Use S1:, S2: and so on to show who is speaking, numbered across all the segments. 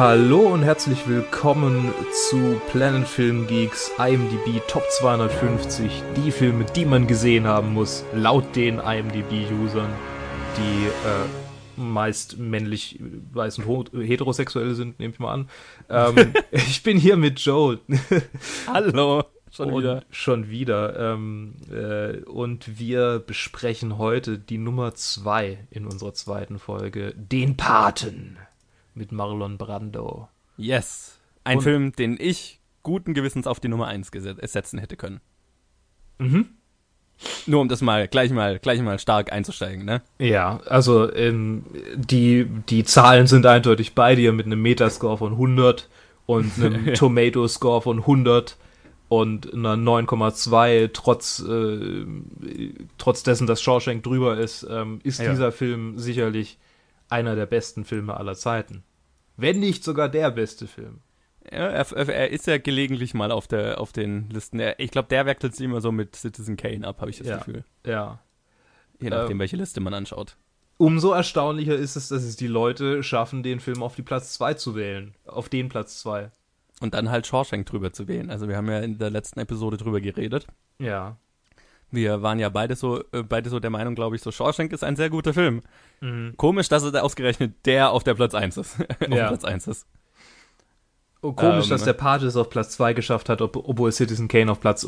S1: Hallo und herzlich willkommen zu Planet Film Geeks IMDb Top 250, die Filme, die man gesehen haben muss, laut den IMDb-Usern, die äh, meist männlich, weiß und heterosexuell sind, nehme ich mal an. Ähm, ich bin hier mit Joe.
S2: Hallo.
S1: Schon und wieder. Schon wieder. Ähm, äh, und wir besprechen heute die Nummer 2 in unserer zweiten Folge, den Paten mit Marlon Brando.
S2: Yes. Ein Und Film, den ich guten Gewissens auf die Nummer 1 setzen hätte können. Mhm. Nur um das mal gleich mal gleich mal stark einzusteigen, ne?
S1: Ja, also ähm, die die Zahlen sind eindeutig bei dir mit einem Metascore von 100 und einem Tomato Score von 100 und einer 9,2 trotz äh, trotz dessen, dass Shawshank drüber ist, ähm, ist ja. dieser Film sicherlich einer der besten Filme aller Zeiten. Wenn nicht sogar der beste Film.
S2: Ja, er, er ist ja gelegentlich mal auf, der, auf den Listen. Er, ich glaube, der wechselt sich immer so mit Citizen Kane ab, habe ich das
S1: ja,
S2: Gefühl.
S1: Ja.
S2: Je nachdem, ähm, welche Liste man anschaut.
S1: Umso erstaunlicher ist es, dass es die Leute schaffen, den Film auf die Platz 2 zu wählen. Auf den Platz 2.
S2: Und dann halt Shawshank drüber zu wählen. Also wir haben ja in der letzten Episode drüber geredet.
S1: Ja.
S2: Wir waren ja beide so, äh, beide so der Meinung, glaube ich, so Shawshank ist ein sehr guter Film. Mhm. Komisch, dass es ausgerechnet der auf der Platz 1 ist. auf ja. Platz 1 ist.
S1: Oh, komisch, ähm, dass der Pate es auf Platz 2 geschafft hat, ob, obwohl Citizen Kane auf Platz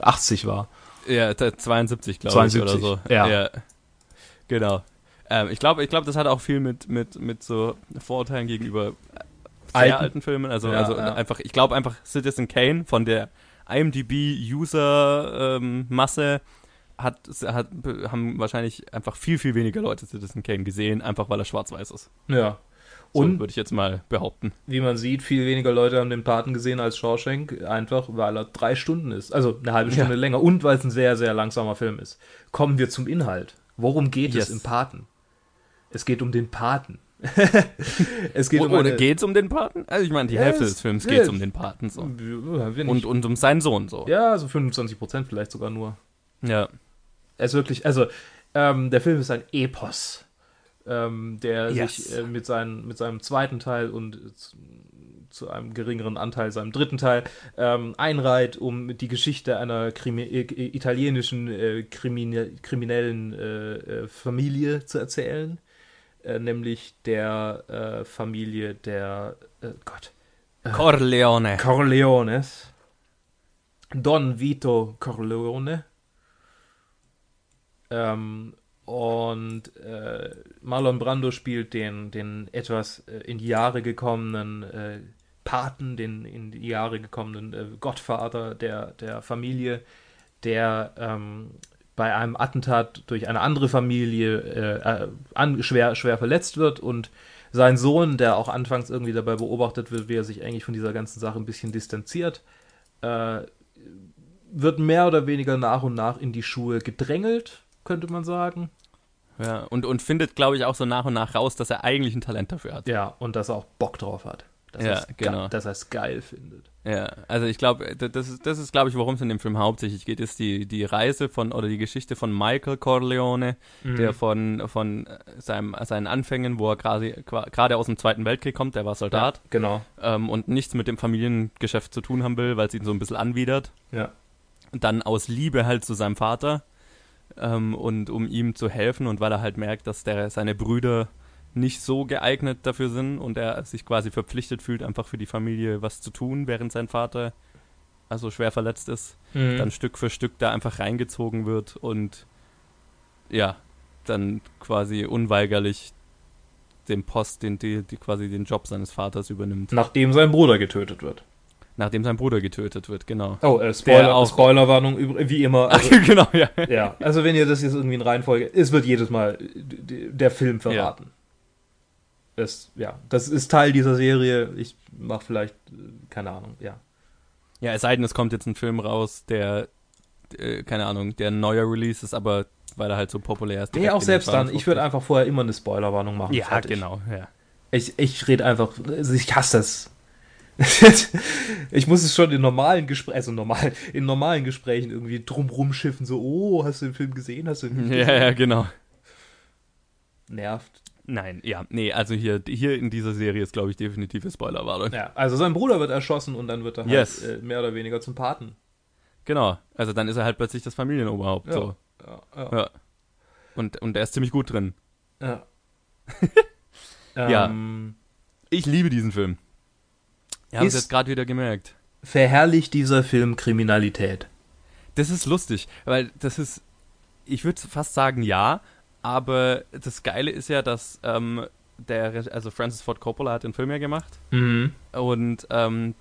S1: 80 war.
S2: Ja, 72, glaube ich, oder so.
S1: Ja. ja.
S2: Genau. Ähm, ich glaube, ich glaub, das hat auch viel mit, mit, mit so Vorurteilen gegenüber sehr alten, alten Filmen. Also, ja, also ja. einfach, ich glaube einfach Citizen Kane von der IMDb-User-Masse ähm, hat, hat, haben wahrscheinlich einfach viel, viel weniger Leute Citizen Kane gesehen, einfach weil er schwarz-weiß ist.
S1: Ja.
S2: Und so würde ich jetzt mal behaupten.
S1: Wie man sieht, viel weniger Leute haben den Paten gesehen als Shawshank, einfach weil er drei Stunden ist. Also eine halbe Stunde ja. länger und weil es ein sehr, sehr langsamer Film ist. Kommen wir zum Inhalt. Worum geht yes. es im Paten? Es geht um den Paten.
S2: es geht um Oder geht es um den Paten? Also ich meine, die ja, Hälfte des Films geht um den Paten so. Und, und um seinen Sohn so.
S1: Ja, so 25 Prozent vielleicht sogar nur.
S2: Ja.
S1: Er ist wirklich, also ähm, der Film ist ein Epos, ähm, der yes. sich äh, mit, seinen, mit seinem zweiten Teil und zu, zu einem geringeren Anteil seinem dritten Teil ähm, einreiht, um die Geschichte einer Krimi äh, italienischen äh, Krimine kriminellen äh, äh, Familie zu erzählen äh, nämlich der äh, Familie der äh, Gott
S2: äh, Corleone.
S1: Corleones. Don Vito Corleone. Ähm, und äh, Marlon Brando spielt den, den etwas äh, in die Jahre gekommenen Paten, den in die Jahre gekommenen Gottvater der, der Familie, der ähm, bei einem Attentat durch eine andere Familie äh, an, schwer, schwer verletzt wird und sein Sohn, der auch anfangs irgendwie dabei beobachtet wird, wie er sich eigentlich von dieser ganzen Sache ein bisschen distanziert, äh, wird mehr oder weniger nach und nach in die Schuhe gedrängelt, könnte man sagen.
S2: Ja, und, und findet, glaube ich, auch so nach und nach raus, dass er eigentlich ein Talent dafür hat.
S1: Ja, und dass er auch Bock drauf hat. Dass
S2: ja, genau.
S1: Dass er es geil findet.
S2: Ja, also ich glaube, das ist, das ist glaube ich, worum es in dem Film hauptsächlich geht, ist die, die Reise von oder die Geschichte von Michael Corleone, mhm. der von, von seinem, seinen Anfängen, wo er gerade aus dem Zweiten Weltkrieg kommt, der war Soldat. Ja,
S1: genau.
S2: Ähm, und nichts mit dem Familiengeschäft zu tun haben will, weil es ihn so ein bisschen anwidert.
S1: Ja.
S2: dann aus Liebe halt zu seinem Vater ähm, und um ihm zu helfen und weil er halt merkt, dass der seine Brüder nicht so geeignet dafür sind und er sich quasi verpflichtet fühlt, einfach für die Familie was zu tun, während sein Vater also schwer verletzt ist, mhm. dann Stück für Stück da einfach reingezogen wird und ja, dann quasi unweigerlich den Post, den, die, die quasi den Job seines Vaters übernimmt.
S1: Nachdem sein Bruder getötet wird.
S2: Nachdem sein Bruder getötet wird, genau.
S1: Oh, äh, Spoiler, auch, Spoilerwarnung, wie immer.
S2: Also, genau, ja.
S1: Ja, also wenn ihr das jetzt irgendwie in Reihenfolge, es wird jedes Mal der Film verraten. Ja das, ja, das ist Teil dieser Serie. Ich mache vielleicht, keine Ahnung, ja.
S2: Ja, es sei denn, es kommt jetzt ein Film raus, der, äh, keine Ahnung, der ein neuer Release ist, aber weil er halt so populär ist.
S1: Nee, auch selbst dann. Ich würde einfach vorher immer eine Spoilerwarnung machen.
S2: Ja, fertig. genau, ja.
S1: Ich, ich rede einfach, also ich hasse das. ich muss es schon in normalen Gesprächen, also normal, in normalen Gesprächen irgendwie drumrum schiffen, so, oh, hast du den Film gesehen? Hast du den Film
S2: gesehen? Ja, ja, genau.
S1: Nervt.
S2: Nein, ja, nee, also hier, hier in dieser Serie ist, glaube ich, definitive Spoilerwarnung.
S1: Ja, also sein Bruder wird erschossen und dann wird er halt
S2: Yes.
S1: äh, mehr oder weniger zum Paten.
S2: Genau, also dann ist er halt plötzlich das Familienoberhaupt.
S1: Ja.
S2: So.
S1: Ja, ja.
S2: Ja. Und, und er ist ziemlich gut drin.
S1: ja.
S2: Ja.
S1: Ähm,
S2: Ich liebe diesen Film. Wir haben es jetzt gerade wieder gemerkt.
S1: verherrlicht dieser Film Kriminalität?
S2: Das ist lustig, weil das ist, ich würde fast sagen ja, aber das Geile ist ja, dass ähm, der, also Francis Ford Coppola hat den Film ja gemacht
S1: Mhm.
S2: und ähm,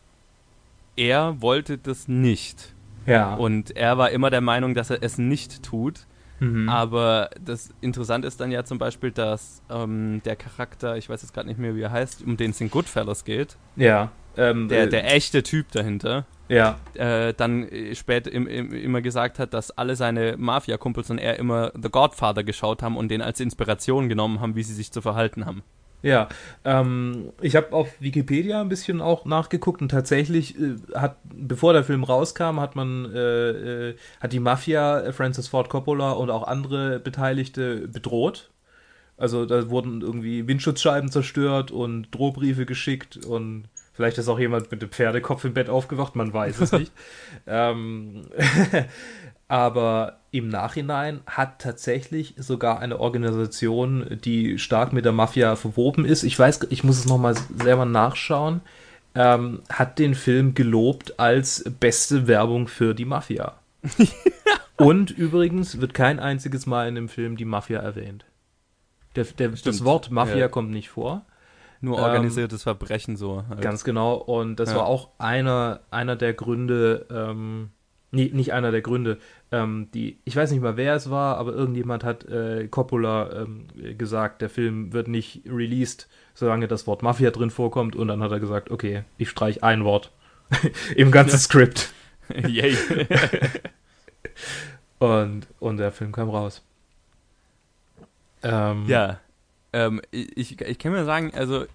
S2: er wollte das nicht.
S1: Ja.
S2: Und er war immer der Meinung, dass er es nicht tut.
S1: mhm.
S2: Aber das Interessante ist dann ja zum Beispiel, dass ähm, der Charakter, ich weiß jetzt gerade nicht mehr, wie er heißt, um den es in Goodfellas geht,
S1: ja. Ähm,
S2: der,
S1: äh,
S2: der echte Typ dahinter,
S1: ja.
S2: äh, dann äh, später im, im, immer gesagt hat, dass alle seine Mafia-Kumpels und er immer The Godfather geschaut haben und den als Inspiration genommen haben, wie sie sich zu verhalten haben.
S1: Ja, ähm, ich habe auf Wikipedia ein bisschen auch nachgeguckt und tatsächlich äh, hat, bevor der Film rauskam, hat man, äh, äh, hat die Mafia äh, Francis Ford Coppola und auch andere Beteiligte bedroht. Also da wurden irgendwie Windschutzscheiben zerstört und Drohbriefe geschickt und vielleicht ist auch jemand mit dem Pferdekopf im Bett aufgewacht, man weiß es nicht. ähm, aber im Nachhinein hat tatsächlich sogar eine Organisation, die stark mit der Mafia verwoben ist, ich weiß, ich muss es nochmal selber nachschauen, ähm, hat den Film gelobt als beste Werbung für die Mafia. Und übrigens wird kein einziges Mal in dem Film die Mafia erwähnt. Der, der, das. Wort Mafia
S2: Ja.
S1: kommt nicht vor.
S2: Nur
S1: Ähm,
S2: organisiertes Verbrechen so. halt.
S1: Ganz genau. Und das
S2: Ja.
S1: war auch einer, einer der Gründe, ähm, nee, nicht einer der Gründe, ähm, die, ich weiß nicht mal, wer es war, aber irgendjemand hat äh, Coppola ähm, gesagt, der Film wird nicht released, solange das Wort Mafia drin vorkommt. Und dann hat er gesagt, okay, ich streich ein Wort im ganzen Skript.
S2: Yay.
S1: Und, und der Film kam raus. Ähm,
S2: Ja, ähm, ich, ich, kann mir sagen, also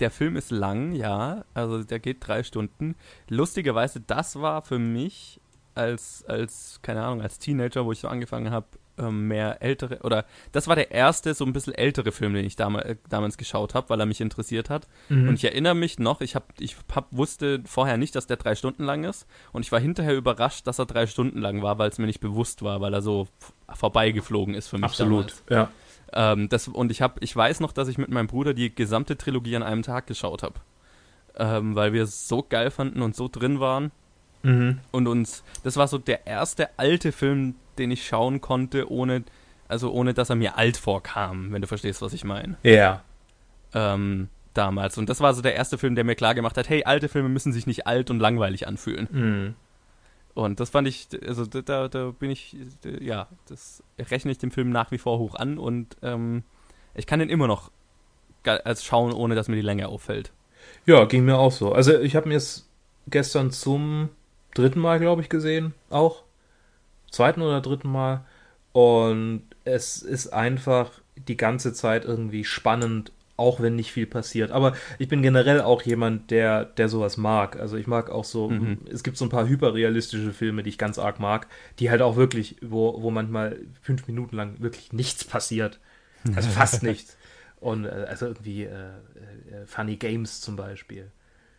S2: der Film ist lang, ja, also der geht drei Stunden. Lustigerweise, das war für mich als, als keine Ahnung, als Teenager, wo ich so angefangen habe, ähm, mehr ältere, oder das war der erste so ein bisschen ältere Film, den ich damals, äh, damals geschaut habe, weil er mich interessiert hat.
S1: Mhm.
S2: Und ich erinnere mich noch, ich, hab, ich hab, wusste vorher nicht, dass der drei Stunden lang ist. Und ich war hinterher überrascht, dass er drei Stunden lang war, weil es mir nicht bewusst war, weil er so vorbeigeflogen ist für mich.
S1: Absolut,
S2: Damals.
S1: ja.
S2: Ähm, das, und ich, hab, ich weiß noch, dass ich mit meinem Bruder die gesamte Trilogie an einem Tag geschaut habe. Ähm, weil wir es so geil fanden und so drin waren.
S1: Mhm.
S2: Und uns, das war so der erste alte Film, den ich schauen konnte, ohne, also ohne dass er mir alt vorkam, wenn du verstehst, was ich meine.
S1: Ja.
S2: Ähm, damals. Und das war so der erste Film, der mir klar gemacht hat, hey, alte Filme müssen sich nicht alt und langweilig anfühlen.
S1: Mhm.
S2: Und das fand ich, also da- da, bin ich, ja, das rechne ich dem Film nach wie vor hoch an und ähm, ich kann den immer noch als schauen, ohne dass mir die Länge auffällt.
S1: Ja, ging mir auch so. Also ich habe mir es gestern zum dritten Mal, glaube ich, gesehen, auch. Zweiten oder dritten Mal. Und es ist einfach die ganze Zeit irgendwie spannend, auch wenn nicht viel passiert. Aber ich bin generell auch jemand, der, der sowas mag. Also ich mag auch so,
S2: Mhm.
S1: es gibt so ein paar hyperrealistische Filme, die ich ganz arg mag, die halt auch wirklich, wo, wo manchmal fünf Minuten lang wirklich nichts passiert. Also fast nichts. Und äh, also irgendwie äh, äh, Funny Games zum Beispiel.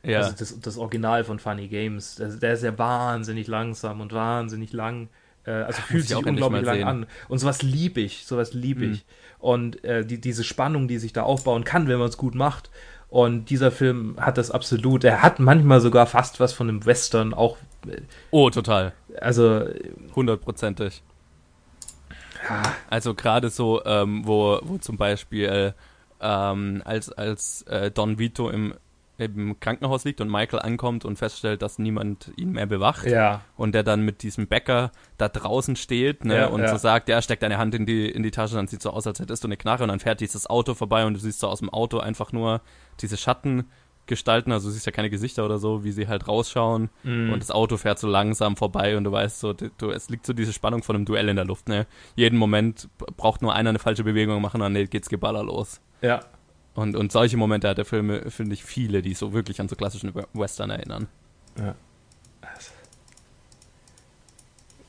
S2: Ja,
S1: Also das, das Original von Funny Games. Das, der ist ja wahnsinnig langsam und wahnsinnig lang. Äh, also fühlt
S2: ich
S1: sich
S2: auch
S1: unglaublich lang an. Und sowas liebe ich. Sowas liebe
S2: Mhm.
S1: Und äh, die, diese Spannung, die sich da aufbauen kann, wenn man es gut macht. Und dieser Film hat das absolut. Er hat manchmal sogar fast was von einem Western. Auch, äh,
S2: oh, total,
S1: also,
S2: hundertprozentig.
S1: ja,
S2: Also gerade so, ähm, wo, wo zum Beispiel ähm, als, als äh, Don Vito im, im Krankenhaus liegt und Michael ankommt und feststellt, dass niemand ihn mehr bewacht.
S1: ja,
S2: und der dann mit diesem Bäcker da draußen steht ne,
S1: Ja,
S2: und
S1: ja.
S2: so sagt, ja, steck deine Hand in die, in die Tasche, dann sieht so aus, als hättest du eine Knarre und dann fährt dieses Auto vorbei und du siehst so aus dem Auto einfach nur diese Schattengestalten, also du siehst ja keine Gesichter oder so, wie sie halt rausschauen
S1: Mhm.
S2: und das Auto fährt so langsam vorbei und du weißt so, du, es liegt so diese Spannung von einem Duell in der Luft, ne? Jeden Moment braucht nur einer eine falsche Bewegung machen und dann geht's Geballer los.
S1: ja.
S2: Und, und solche Momente hat der Film, finde ich, viele, die so wirklich an so klassischen Western erinnern.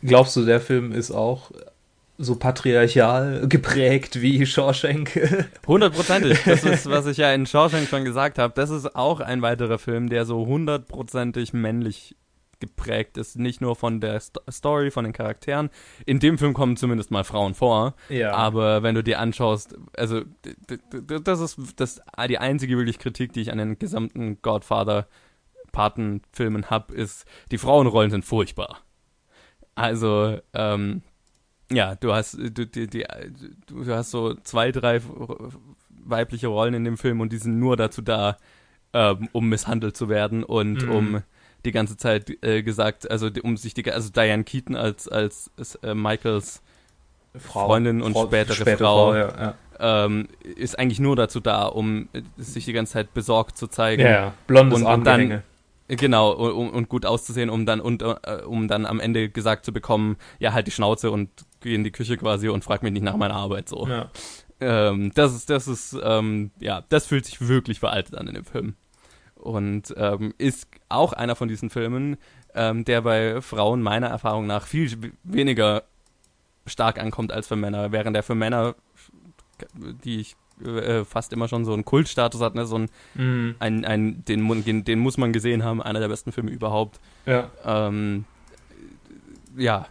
S1: Glaubst du, der Film ist auch so patriarchal geprägt wie Shawshank.
S2: Hundertprozentig. Das ist, was ich ja in Shawshank schon gesagt habe. Das ist auch ein weiterer Film, der so hundertprozentig männlich geprägt ist. Nicht nur von der St Story, von den Charakteren. In dem Film kommen zumindest mal Frauen vor.
S1: Ja.
S2: Aber wenn du dir anschaust, also das ist das, die einzige wirklich Kritik, die ich an den gesamten Godfather Patenfilmen habe, ist, die Frauenrollen sind furchtbar. Also, ähm, ja, du hast, du, die, die, du hast so zwei, drei weibliche Rollen in dem Film und die sind nur dazu da, ähm, um misshandelt zu werden und mhm. um die ganze Zeit äh, gesagt, also um sich die, also Diane Keaton als als äh, Michaels Frau, Freundin und Frau, spätere, spätere, Frau, Frau ja, ja. Ähm, ist eigentlich nur dazu da, um äh, sich die ganze Zeit besorgt zu zeigen.
S1: Ja, ja. blondes und, und dann
S2: Genau, um, und gut auszusehen, um dann und uh, um dann am Ende gesagt zu bekommen, ja, halt die Schnauze und geh in die Küche quasi und frag mich nicht nach meiner Arbeit so. Ja. Ähm, das ist, das ist, ähm, ja, das fühlt sich wirklich veraltet an in dem Film. Und ähm, ist auch einer von diesen Filmen, ähm, der bei Frauen meiner Erfahrung nach viel weniger stark ankommt als für Männer, während der für Männer, die ich äh, fast immer schon so einen Kultstatus hat, ne? so ein, mhm. ein, ein den, den, den, muss man gesehen haben, einer der besten Filme überhaupt.
S1: Ja.
S2: Ähm, ja,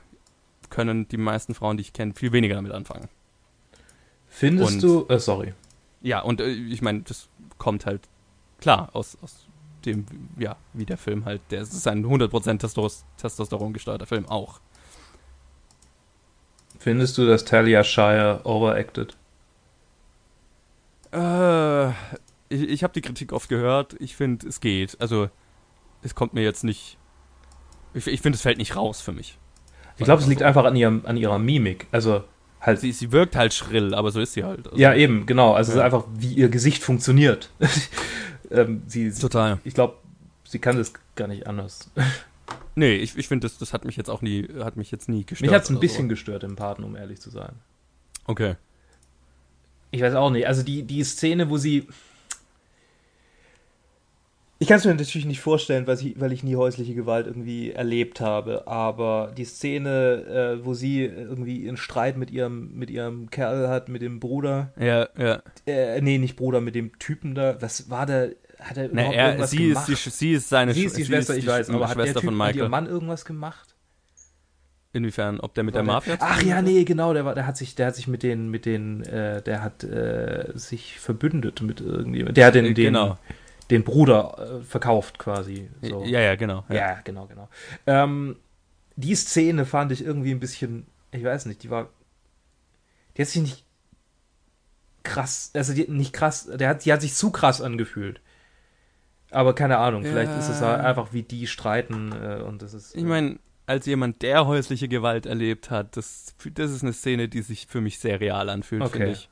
S2: können die meisten Frauen, die ich kenne, viel weniger damit anfangen.
S1: Findest und, du, äh, sorry.
S2: Ja, und äh, ich meine, das kommt halt klar aus, aus dem, ja, wie der Film halt, der ist ein 100% Testos Testosteron gesteuerter Film auch.
S1: Findest du, dass Talia Shire overacted?
S2: Äh, ich, ich habe die Kritik oft gehört. Ich finde, es geht. Also, es kommt mir jetzt nicht. Ich, ich finde, es fällt nicht raus für mich.
S1: Ich glaube, es liegt einfach an, ihrem, an ihrer Mimik. Also, halt.
S2: Sie, sie wirkt halt schrill, aber so ist sie halt.
S1: Also, ja, eben, genau. Also, ja. es ist einfach, wie ihr Gesicht funktioniert. Ähm, sie,
S2: Total.
S1: Ich glaube, sie kann das gar nicht anders.
S2: Nee, ich, ich finde, das, das hat mich jetzt auch nie, hat mich jetzt nie
S1: gestört. Mich hat es ein bisschen so. gestört im Paten, um ehrlich zu sein.
S2: Okay.
S1: Ich weiß auch nicht. Also die, die Szene, wo sie. Ich kann es mir natürlich nicht vorstellen, weil ich, weil ich nie häusliche Gewalt irgendwie erlebt habe, aber die Szene, äh, wo sie irgendwie einen Streit mit ihrem, mit ihrem Kerl hat, mit dem Bruder.
S2: Ja, ja.
S1: Äh, nee, nicht Bruder, mit dem Typen da. Was war der? Hat er
S2: überhaupt Na, er, irgendwas sie gemacht? Ist die, sie ist seine
S1: sie ist die Schwester, ist die ich weiß, aber
S2: hat der
S1: typ
S2: mit
S1: ihrem Mann irgendwas gemacht?
S2: Inwiefern, ob der mit der, der Mafia?
S1: Ach ja, nee, genau, der war, der hat sich, der hat sich mit den, mit den, äh, der hat äh, sich verbündet mit irgendjemandem. Der hat den, den, genau. den Bruder äh, verkauft quasi.
S2: So. Ja, ja, genau.
S1: Ja, ja genau, genau. Ähm, die Szene fand ich irgendwie ein bisschen, ich weiß nicht, die war, die hat sich nicht krass, also die, nicht krass, der hat, die hat sich zu krass angefühlt. Aber keine Ahnung, ja. vielleicht ist es halt einfach wie die streiten äh, und das ist.
S2: Ich meine, als jemand, der häusliche Gewalt erlebt hat, das, das ist eine Szene, die sich für mich sehr real anfühlt, okay. finde ich.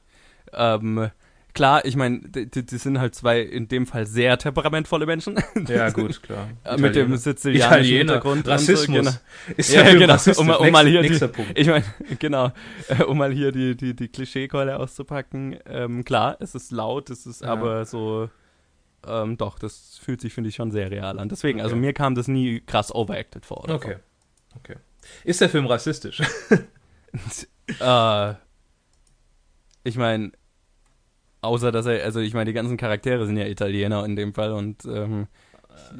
S2: Ähm, klar, ich meine, die, die, sind halt zwei in dem Fall sehr temperamentvolle Menschen.
S1: Ja, gut, klar.
S2: Mit dem sizilianischen Hintergrund.
S1: Rassismus.
S2: So, genau.
S1: Ist ja, ja genau.
S2: Um, um, mal hier die, ich meine, genau, äh, um mal hier die, die, die Klischeekeule auszupacken. Ähm, klar, es ist laut, es ist ja. aber so, ähm, doch, das fühlt sich, finde ich, schon sehr real an. Deswegen, also okay. also mir kam das nie krass overacted vor.
S1: okay. Vor. Okay. Ist der Film rassistisch?
S2: äh, ich meine, außer dass er, also ich meine, die ganzen Charaktere sind ja Italiener in dem Fall und ähm,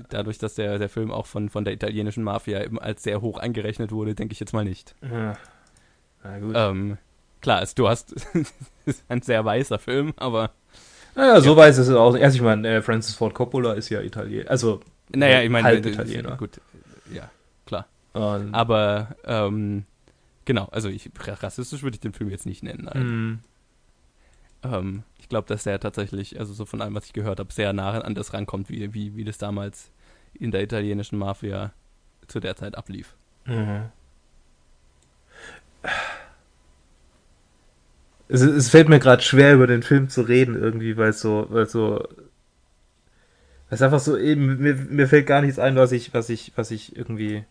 S2: dadurch, dass der, der Film auch von, von der italienischen Mafia eben als sehr hoch angerechnet wurde, denke ich jetzt mal nicht.
S1: Ja. Na gut.
S2: Ähm, klar, es, du hast, ist ein sehr weißer Film, aber.
S1: Naja, so ja. weiß es auch. Erst, ich meine, äh, Francis Ford Coppola ist ja Italiener. Also,
S2: naja, ich meine, halt Italiener. Gut, ja.
S1: Und
S2: Aber ähm, genau, also ich, rassistisch würde ich den Film jetzt nicht nennen.
S1: Mm.
S2: Ähm, ich glaube, dass der tatsächlich, also so von allem, was ich gehört habe, sehr nah an das rankommt, wie, wie, wie das damals in der italienischen Mafia zu der Zeit ablief.
S1: Mhm. Es, es, fällt mir gerade schwer, über den Film zu reden, irgendwie, weil es so, weil so. Weil es einfach so eben, mir, mir fällt gar nichts ein, was ich, was ich, was ich irgendwie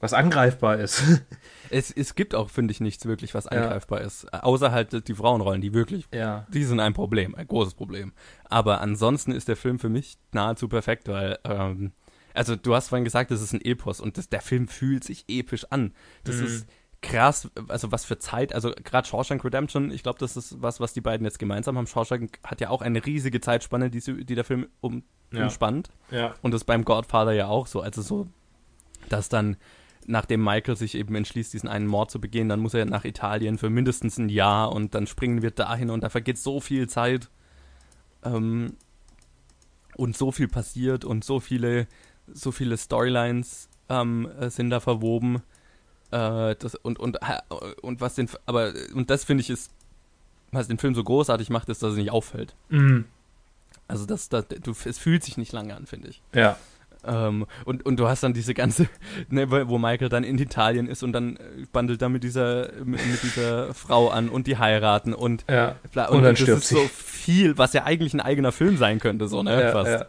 S1: was angreifbar ist.
S2: Es, es gibt auch, finde ich, nichts wirklich, was angreifbar ja. ist. Außer halt die Frauenrollen, die wirklich,
S1: ja.
S2: die sind ein Problem, ein großes Problem. Aber ansonsten ist der Film für mich nahezu perfekt, weil, ähm, also du hast vorhin gesagt, das ist ein Epos und das, der Film fühlt sich episch an. Das mhm. ist krass, also was für Zeit, also gerade Shawshank Redemption, ich glaube, das ist was, was die beiden jetzt gemeinsam haben. Shawshank hat ja auch eine riesige Zeitspanne, die, sie, die der Film um,
S1: Ja.
S2: umspannt.
S1: Ja.
S2: Und das beim Godfather ja auch so. Also so, dass dann, nachdem Michael sich eben entschließt, diesen einen Mord zu begehen, dann muss er nach Italien für mindestens ein Jahr und dann springen wir dahin und da vergeht so viel Zeit. Ähm, und so viel passiert und so viele, so viele Storylines ähm, äh, sind da verwoben. Äh, das, und, und, und was den, aber, und das finde ich ist, was den Film so großartig macht, ist, dass es nicht auffällt.
S1: Mhm.
S2: Also das, das, du, es fühlt sich nicht lange an, finde ich.
S1: Ja.
S2: Ähm, und, und du hast dann diese ganze, ne, wo Michael dann in Italien ist und dann äh, bandelt er mit dieser, mit, mit dieser Frau an und die heiraten und,
S1: Ja.
S2: bla,
S1: Und dann
S2: das
S1: stirbt
S2: ist
S1: sie.
S2: so viel, was ja eigentlich ein eigener Film sein könnte, so, ne,
S1: ja,
S2: fast.
S1: ja.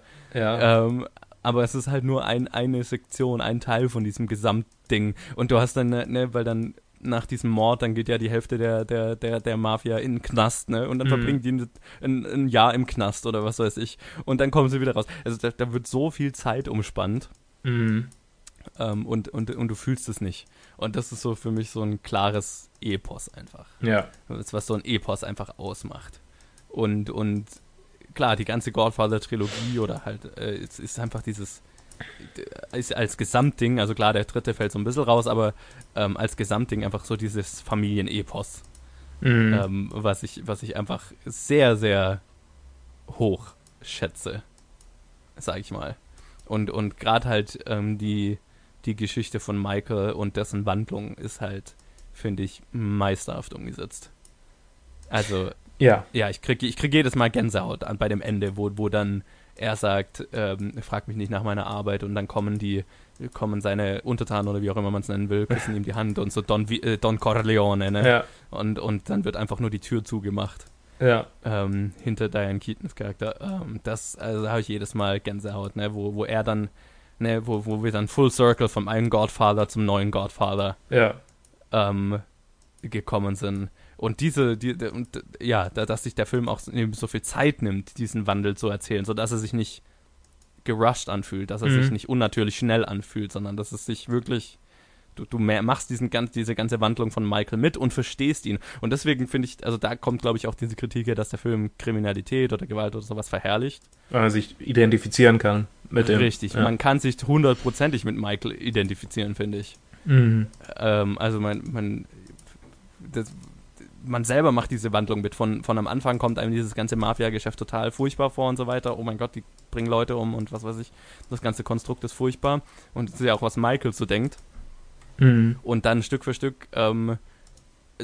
S1: Ja.
S2: Ähm, aber es ist halt nur ein, eine Sektion, ein Teil von diesem Gesamtding. Und du hast dann, ne, ne, weil dann nach diesem Mord, dann geht ja die Hälfte der, der, der, der Mafia in den Knast, ne? Und dann
S1: Mhm.
S2: verbringen die ein, ein Jahr im Knast oder was weiß ich. Und dann kommen sie wieder raus. Also da, da wird so viel Zeit umspannt.
S1: Mhm.
S2: Ähm, und, und, und du fühlst es nicht. Und das ist so für mich so ein klares Epos einfach.
S1: Ja.
S2: Das was so ein Epos einfach ausmacht. Und, und klar, die ganze Godfather-Trilogie oder halt, äh, es ist einfach dieses, äh, ist als Gesamtding, also klar, der dritte fällt so ein bisschen raus, aber ähm, als Gesamtding einfach so dieses Familienepos,
S1: Mhm.
S2: ähm, was, ich, was ich einfach sehr, sehr hoch schätze, sag ich mal. Und, und gerade halt ähm, die, die Geschichte von Michael und dessen Wandlung ist halt, finde ich, meisterhaft umgesetzt. Also,
S1: ja.
S2: ja, ich kriege ich krieg jedes Mal Gänsehaut an, bei dem Ende, wo, wo dann er sagt, ähm, frag mich nicht nach meiner Arbeit und dann kommen die, kommen seine Untertanen oder wie auch immer man es nennen will, küssen ihm die Hand und so Don, äh, Don Corleone, ne?
S1: Ja.
S2: Und, und dann wird einfach nur die Tür zugemacht
S1: Ja.
S2: ähm, hinter Diane Keatons Charakter. Ähm, das, also da habe ich jedes Mal Gänsehaut, ne? Wo, wo er dann, ne, wo, wo wir dann Full Circle vom einen Godfather zum neuen Godfather
S1: Ja.
S2: ähm, gekommen sind. Und diese, die, und, ja, da, dass sich der Film auch eben so viel Zeit nimmt, diesen Wandel zu erzählen, sodass er sich nicht gerusht anfühlt, dass er
S1: Mhm.
S2: sich nicht unnatürlich schnell anfühlt, sondern dass es sich wirklich, du, du mehr, machst diesen ganz, diese ganze Wandlung von Michael mit und verstehst ihn. Und deswegen finde ich, also da kommt, glaube ich, auch diese Kritik her, dass der Film Kriminalität oder Gewalt oder sowas verherrlicht.
S1: Weil man sich identifizieren kann mit dem.
S2: Richtig,
S1: Ja.
S2: man kann sich hundertprozentig mit Michael identifizieren, finde ich.
S1: Mhm.
S2: Ähm, also man, man, das, man selber macht diese Wandlung mit. Von, von am Anfang kommt einem dieses ganze Mafia-Geschäft total furchtbar vor und so weiter. Oh mein Gott, die bringen Leute um und was weiß ich. Das ganze Konstrukt ist furchtbar. Und das ist ja auch, was Michael so denkt.
S1: Mhm.
S2: Und dann Stück für Stück, ähm,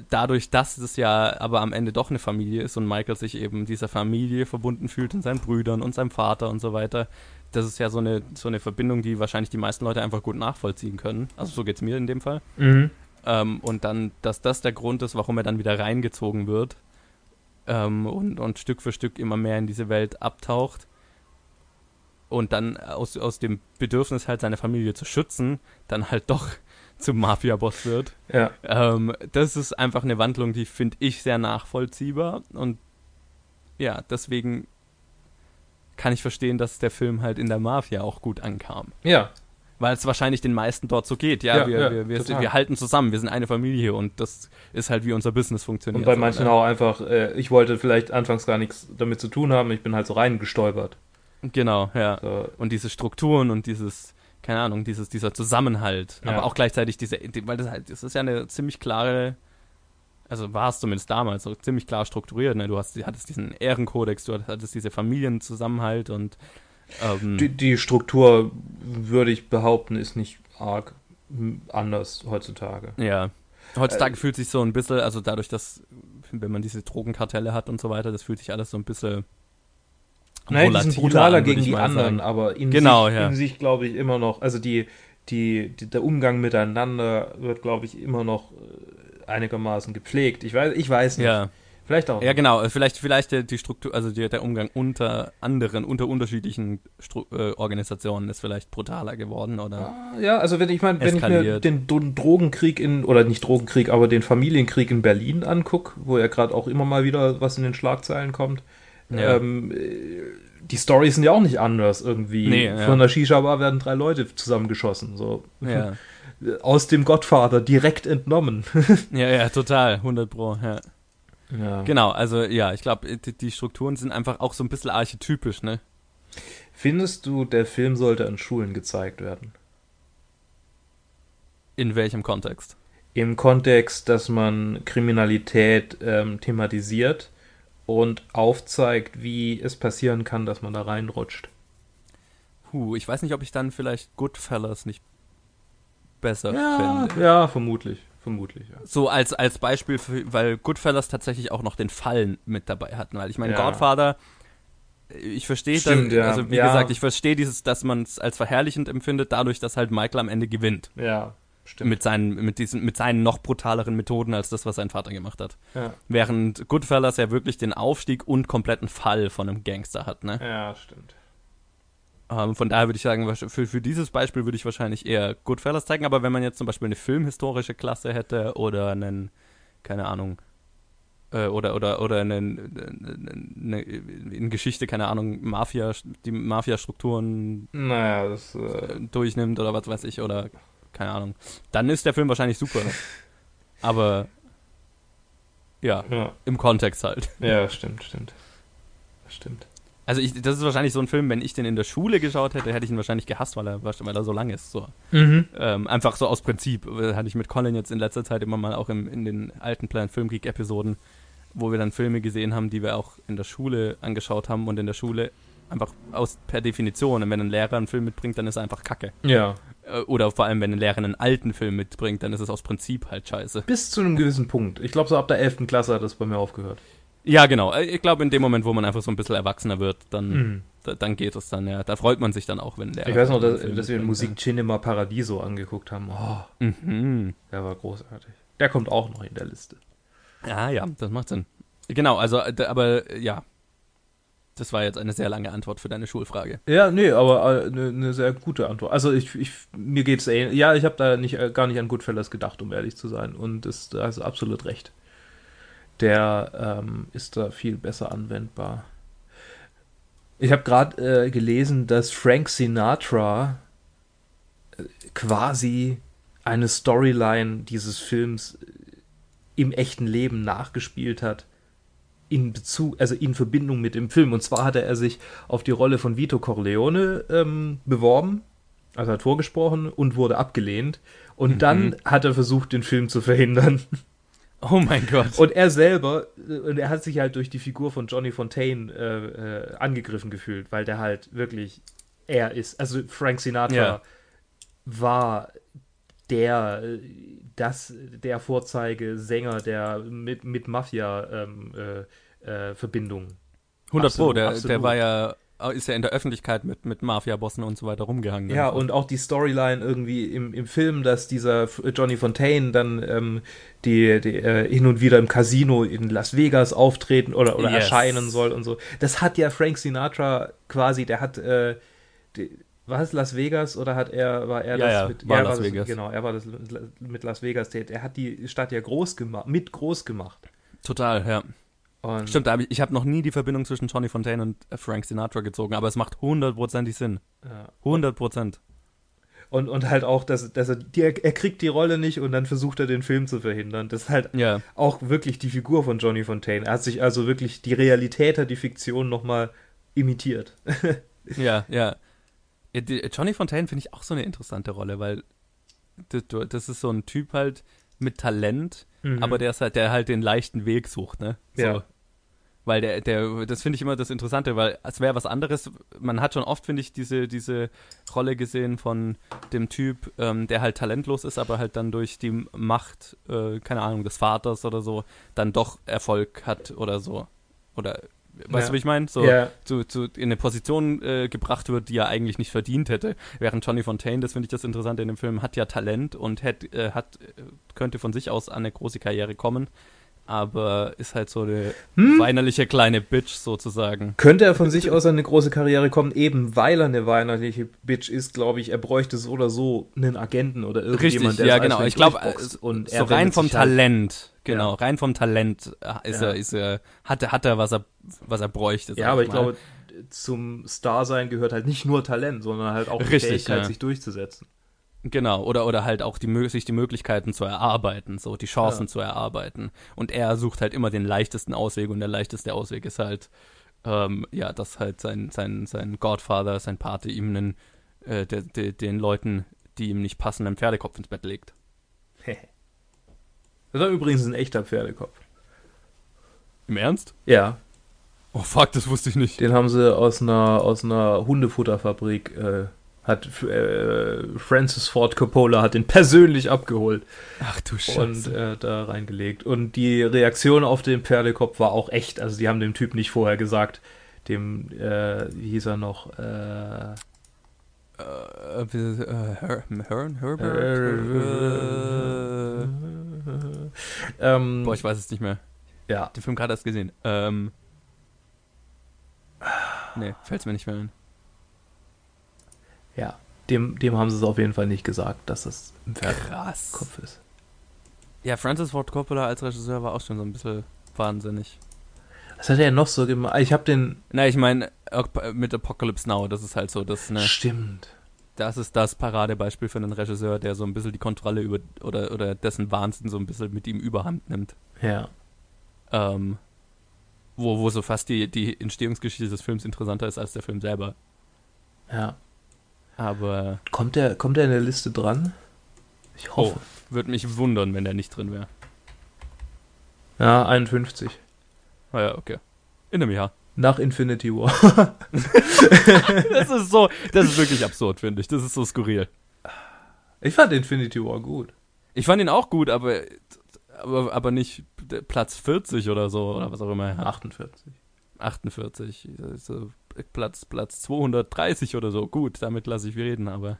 S2: dadurch, dass es ja aber am Ende doch eine Familie ist und Michael sich eben dieser Familie verbunden fühlt und seinen Brüdern und seinem Vater und so weiter, das ist ja so eine, so eine Verbindung, die wahrscheinlich die meisten Leute einfach gut nachvollziehen können. Also so geht es mir in dem Fall.
S1: Mhm.
S2: Ähm, und dann, dass das der Grund ist, warum er dann wieder reingezogen wird ähm, und, und Stück für Stück immer mehr in diese Welt abtaucht. Und dann aus, aus dem Bedürfnis halt seine Familie zu schützen, dann halt doch zum Mafia-Boss wird.
S1: Ja.
S2: Ähm, das ist einfach eine Wandlung, die finde ich sehr nachvollziehbar. Und ja, deswegen kann ich verstehen, dass der Film halt in der Mafia auch gut ankam.
S1: Ja.
S2: Weil es wahrscheinlich den meisten dort so geht. Ja,
S1: Ja,
S2: wir,
S1: ja,
S2: wir, wir, wir halten zusammen, wir sind eine Familie und das ist halt, wie unser Business funktioniert.
S1: Und bei manchen auch einfach, äh, ich wollte vielleicht anfangs gar nichts damit zu tun haben, ich bin halt so reingestolpert.
S2: Genau, ja.
S1: So,
S2: Und diese Strukturen und dieses, keine Ahnung, dieses, dieser Zusammenhalt.
S1: Ja.
S2: Aber auch gleichzeitig diese, die- weil das halt, das ist ja eine ziemlich klare, also war es zumindest damals, so ziemlich klar strukturiert. Ne? Du hast, hattest diesen Ehrenkodex, du hattest diese Familienzusammenhalt und ähm,
S1: die, die Struktur, würde ich behaupten, ist nicht arg anders heutzutage.
S2: Ja. Heutzutage
S1: Äh,
S2: fühlt sich so ein bisschen, also dadurch, dass, wenn man diese Drogenkartelle hat und so weiter, das fühlt sich alles so ein bisschen.
S1: Nein, die sind brutaler
S2: an,
S1: gegen die anderen,
S2: sagen.
S1: aber in
S2: Genau,
S1: sich,
S2: ja.
S1: sich glaube ich immer noch, also die, die, die, der Umgang miteinander wird, glaube ich, immer noch äh, einigermaßen gepflegt. Ich weiß, ich weiß nicht.
S2: Ja,
S1: Vielleicht auch.
S2: ja genau. äh, Vielleicht, vielleicht der, die Struktur, also die, der Umgang unter anderen, unter unterschiedlichen Stru äh, Organisationen ist vielleicht brutaler geworden oder.
S1: Ah, Ja, also wenn ich meine, wenn ich mir den Dro- Drogenkrieg in, oder nicht Drogenkrieg, aber den Familienkrieg in Berlin anguck, wo ja gerade auch immer mal wieder was in den Schlagzeilen kommt,
S2: Ja.
S1: ähm, äh, die Storys sind ja auch nicht anders irgendwie.
S2: Nee, ja.
S1: Von der Shisha-Bar werden drei Leute zusammengeschossen. So.
S2: Ja.
S1: aus dem Godfather direkt entnommen.
S2: ja, ja, total, 100 Pro, ja.
S1: Ja.
S2: Genau, also ja, ich glaube, die, die Strukturen sind einfach auch so ein bisschen archetypisch, ne?
S1: Findest du, der Film sollte an Schulen gezeigt werden?
S2: In welchem Kontext?
S1: Im Kontext, dass man Kriminalität ähm, thematisiert und aufzeigt, wie es passieren kann, dass man da reinrutscht.
S2: Huh, ich weiß nicht, ob ich dann vielleicht Goodfellas nicht besser
S1: Ja,
S2: finde.
S1: ja, vermutlich. Vermutlich, ja.
S2: So als, als Beispiel, für, weil Goodfellas tatsächlich auch noch den Fallen mit dabei hatten, weil ich meine,
S1: Ja.
S2: Godfather, ich verstehe dann,
S1: ja.
S2: also wie
S1: Ja.
S2: gesagt, ich verstehe dieses, dass man es als verherrlichend empfindet, dadurch, dass halt Michael am Ende gewinnt.
S1: Ja, stimmt.
S2: Mit seinen, mit diesen, mit seinen noch brutaleren Methoden als das, was sein Vater gemacht hat.
S1: ja.
S2: Während Goodfellas ja wirklich den Aufstieg und kompletten Fall von einem Gangster hat, ne?
S1: ja, stimmt.
S2: Ähm, von daher würde ich sagen, für, für dieses Beispiel würde ich wahrscheinlich eher Goodfellas zeigen, aber wenn man jetzt zum Beispiel eine filmhistorische Klasse hätte oder einen, keine Ahnung, äh, oder, oder, oder einen, eine, in Geschichte, keine Ahnung, Mafia, die Mafia-Strukturen
S1: Naja, das. Äh,
S2: durchnimmt oder was weiß ich, oder keine Ahnung, dann ist der Film wahrscheinlich super. aber ja,
S1: ja.
S2: im Kontext halt.
S1: ja, stimmt, stimmt. Stimmt.
S2: Also ich, das ist wahrscheinlich so ein Film, wenn ich den in der Schule geschaut hätte, hätte ich ihn wahrscheinlich gehasst, weil er, weil er so lang ist. So.
S1: Mhm.
S2: Ähm, einfach so aus Prinzip. Äh, Hatte ich mit Colin jetzt in letzter Zeit immer mal auch im, in den alten Planet Filmkrieg-Episoden, wo wir dann Filme gesehen haben, die wir auch in der Schule angeschaut haben und in der Schule einfach aus per Definition. Und wenn ein Lehrer einen Film mitbringt, dann ist er einfach Kacke.
S1: Ja.
S2: Äh, Oder vor allem, wenn ein Lehrer einen alten Film mitbringt, dann ist es aus Prinzip halt scheiße.
S1: Bis zu einem gewissen Punkt. Ich glaube, so ab der 11. Klasse hat das bei mir aufgehört.
S2: Ja, genau. Äh, Ich glaube, in dem Moment, wo man einfach so ein bisschen erwachsener wird, dann,
S1: Mhm.
S2: da, dann geht es dann, ja. Da freut man sich dann auch, wenn Lehrer
S1: Ich weiß noch, dass, dass wir
S2: mitbringt,
S1: Musik Cinema Paradiso angeguckt haben. Oh.
S2: Mhm.
S1: der war großartig. Der kommt auch noch in der Liste.
S2: Ja, ja, das macht Sinn. Genau, also, äh, aber äh, ja. Das war jetzt eine sehr lange Antwort für deine Schulfrage.
S1: Ja, nee, aber eine ne sehr gute Antwort. Also ich, ich mir geht's ähnlich. Ja, ich habe da nicht äh, gar nicht an Goodfellas gedacht, um ehrlich zu sein. Und das, da hast du absolut recht. Der ähm, ist da viel besser anwendbar. Ich habe gerade äh, gelesen, dass Frank Sinatra äh, quasi eine Storyline dieses Films äh, im echten Leben nachgespielt hat. In Bezug, also in Verbindung mit dem Film. Und zwar hatte er sich auf die Rolle von Vito Corleone ähm, beworben, also hat vorgesprochen und wurde abgelehnt. Und
S2: Mhm.
S1: dann hat er versucht, den Film zu verhindern.
S2: Oh mein Gott.
S1: Und er selber, äh, und er hat sich halt durch die Figur von Johnny Fontaine äh, äh, angegriffen gefühlt, weil der halt wirklich er ist. Also Frank Sinatra
S2: Ja.
S1: war der, äh, das, der Vorzeigesänger der mit, mit Mafia-Verbindung. Äh, äh, Verbindung.
S2: 100 Pro, der, der war ja, ist ja in der Öffentlichkeit mit, mit Mafia-Bossen und so weiter rumgehangen.
S1: Ja,
S2: Einfach.
S1: und auch die Storyline irgendwie im, im Film, dass dieser F- Johnny Fontaine dann ähm, die, die äh, hin und wieder im Casino in Las Vegas auftreten oder, oder
S2: Yes.
S1: erscheinen soll und so. Das hat ja Frank Sinatra quasi, der hat, äh, die, war es Las Vegas oder hat er, war er
S2: Ja,
S1: das
S2: ja,
S1: mit,
S2: war
S1: er
S2: Las
S1: das,
S2: Vegas.
S1: Genau, er war das mit Las Vegas tätig. Er hat die Stadt ja groß gemacht, mit groß gemacht.
S2: Total, ja.
S1: Und
S2: Stimmt, hab ich, ich habe noch nie die Verbindung zwischen Johnny Fontaine und Frank Sinatra gezogen, aber es macht hundertprozentig Sinn.
S1: Ja.
S2: 100 Prozent.
S1: Und, und halt auch, dass, dass er, die, er kriegt die Rolle nicht und dann versucht er den Film zu verhindern. Das ist halt
S2: Ja.
S1: auch wirklich die Figur von Johnny Fontaine. Er hat sich also wirklich die Realität hat die Fiktion nochmal imitiert.
S2: Ja, ja. Ja, Johnny Fontaine finde ich auch so eine interessante Rolle, weil das, ist so ein Typ halt mit Talent, aber der ist halt, der halt den leichten Weg sucht, ne? So.
S1: Ja.
S2: Weil der, der, das finde ich immer das Interessante, weil es wäre was anderes. Man hat schon oft, finde ich, diese, diese Rolle gesehen von dem Typ, ähm, der halt talentlos ist, aber halt dann durch die Macht, äh, keine Ahnung, des Vaters oder so, dann doch Erfolg hat oder so. Oder, weißt
S1: Ja.
S2: du, wie ich meine? So,
S1: Ja.
S2: zu, zu, in eine Position äh, gebracht wird, die er eigentlich nicht verdient hätte. Während Johnny Fontaine, das finde ich das Interessante in dem Film, hat ja Talent und hätt, äh, hat, könnte von sich aus an eine große Karriere kommen, aber ist halt so eine
S1: Hm?
S2: weinerliche kleine Bitch sozusagen.
S1: Könnte er von sich aus an eine große Karriere kommen, eben weil er eine weinerliche Bitch ist, glaube ich, er bräuchte so oder so einen Agenten oder irgendjemand,
S2: Richtig,
S1: der
S2: ja genau. Ich glaube,
S1: durchboxt. und
S2: so rein vom
S1: halt-
S2: Talent, genau,
S1: Ja.
S2: rein vom Talent äh, ist
S1: Ja.
S2: er, ist er, hat er, hat er, was er, was er bräuchte.
S1: Ja, aber ich
S2: mal.
S1: glaube, zum Star sein gehört halt nicht nur Talent, sondern halt auch die
S2: Richtig,
S1: Fähigkeit,
S2: ja.
S1: sich durchzusetzen.
S2: Genau, oder, oder halt auch die, sich die Möglichkeiten zu erarbeiten, so die Chancen ja. zu erarbeiten. Und er sucht halt immer den leichtesten Ausweg und der leichteste Ausweg ist halt, ähm, ja, dass halt sein, sein, sein Godfather, sein Pate ihm einen, äh, de, de, den Leuten, die ihm nicht passen, einen Pferdekopf ins Bett legt.
S1: das war übrigens ein echter Pferdekopf.
S2: Im Ernst?
S1: Ja.
S2: Oh fuck, das wusste ich nicht.
S1: Den haben sie aus einer, aus einer Hundefutterfabrik äh, hat äh, Francis Ford Coppola hat den persönlich abgeholt.
S2: Ach du Scheiße.
S1: Und äh, da reingelegt. Und die Reaktion auf den Pferdekopf war auch echt. Also die haben dem Typ nicht vorher gesagt, dem, äh, wie hieß er noch? Äh,
S2: Hearn, Herbert? ähm, Boah, ich weiß es nicht mehr.
S1: Ja.
S2: Den Film gerade erst gesehen. Ähm, nee, fällt's mir nicht mehr ein.
S1: Ja, dem, dem haben sie es auf jeden Fall nicht gesagt, dass es ein Pferdekopf ist.
S2: Ja, Francis Ford Coppola als Regisseur war auch schon so ein bisschen wahnsinnig.
S1: Was hat er noch so gemacht? Ich habe den.
S2: Na, ich meine, mit Apocalypse Now, das ist halt so das, ne?
S1: Stimmt.
S2: Das ist das Paradebeispiel für einen Regisseur, der so ein bisschen die Kontrolle über oder, oder dessen Wahnsinn so ein bisschen mit ihm überhand nimmt.
S1: Ja.
S2: Ähm, wo, wo so fast die, die Entstehungsgeschichte des Films interessanter ist als der Film selber.
S1: Ja.
S2: Aber.
S1: Kommt der, kommt der in der Liste dran?
S2: Ich hoffe. Oh, würde mich wundern, wenn der nicht drin wäre.
S1: Ja, 51.
S2: Ah ja, okay. In einem Jahr.
S1: Nach Infinity War.
S2: das ist so, das ist wirklich absurd, finde ich. Das ist so skurril.
S1: Ich fand Infinity War gut.
S2: Ich fand ihn auch gut, aber, aber, aber nicht Platz 40 oder so, oder was auch immer.
S1: 48.
S2: 48. So Platz, Platz 230 oder so. Gut, damit lasse ich reden, aber.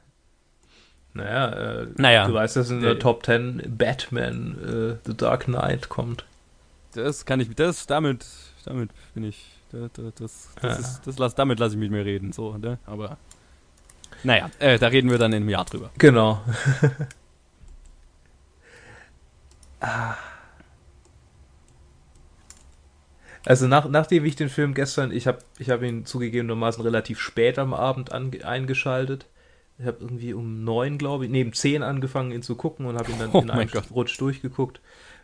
S1: Naja, äh,
S2: naja,
S1: du weißt, dass in der Top 10 Batman äh, The Dark Knight kommt.
S2: Das kann ich, das, damit, damit bin ich, das, das, das, ja. ist, das lass, damit lasse ich mit mir reden, so, ne? Aber, naja, äh, da reden wir dann in einem Jahr drüber.
S1: Genau. ah. Also nach, nachdem ich den Film gestern, ich habe ich hab ihn zugegebenermaßen relativ spät am Abend an, eingeschaltet. Ich habe irgendwie um neun, glaube ich, neben zehn angefangen, ihn zu gucken und habe ihn dann oh in einem Gott. Rutsch durchgeguckt.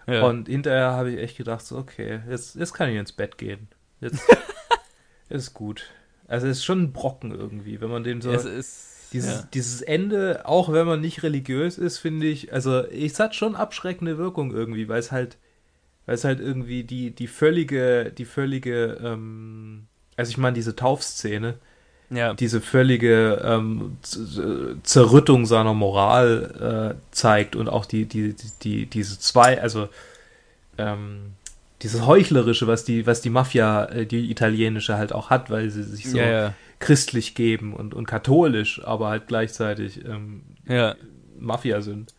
S1: Ja. Und hinterher habe ich echt gedacht, so, okay, jetzt, jetzt kann ich ins Bett gehen. Jetzt ist gut. Also es ist schon ein Brocken irgendwie, wenn man den so.
S2: Ist,
S1: dieses, ja. dieses Ende, auch wenn man nicht religiös ist, finde ich, also es hat schon abschreckende Wirkung irgendwie, weil es halt weil es halt irgendwie die, die völlige, die völlige, ähm, also ich meine, diese Taufszene,
S2: ja.
S1: diese völlige ähm, Zerrüttung seiner Moral äh, zeigt und auch die, die, die, diese zwei, also ähm, dieses Heuchlerische, was die, was die Mafia, äh, die italienische halt auch hat, weil sie sich so
S2: ja, ja.
S1: christlich geben und, und katholisch, aber halt gleichzeitig ähm, Mafia sind.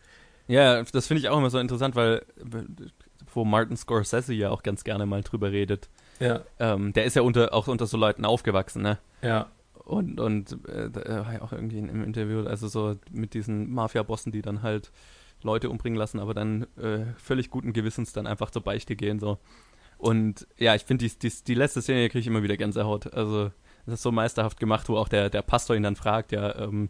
S2: Ja, das finde ich auch immer so interessant, weil wo Martin Scorsese ja auch ganz gerne mal drüber redet.
S1: Ja.
S2: Ähm, der ist ja unter, auch unter so Leuten aufgewachsen, ne?
S1: Ja.
S2: Und, und äh, war ja auch irgendwie im Interview, also so mit diesen Mafia-Bossen, die dann halt Leute umbringen lassen, aber dann äh, völlig guten Gewissens dann einfach zur Beichte gehen, so. Und ja, ich finde, die, die, die letzte Szene kriege ich immer wieder Gänsehaut. Also, das ist so meisterhaft gemacht, wo auch der, der Pastor ihn dann fragt, ja, ähm, äh,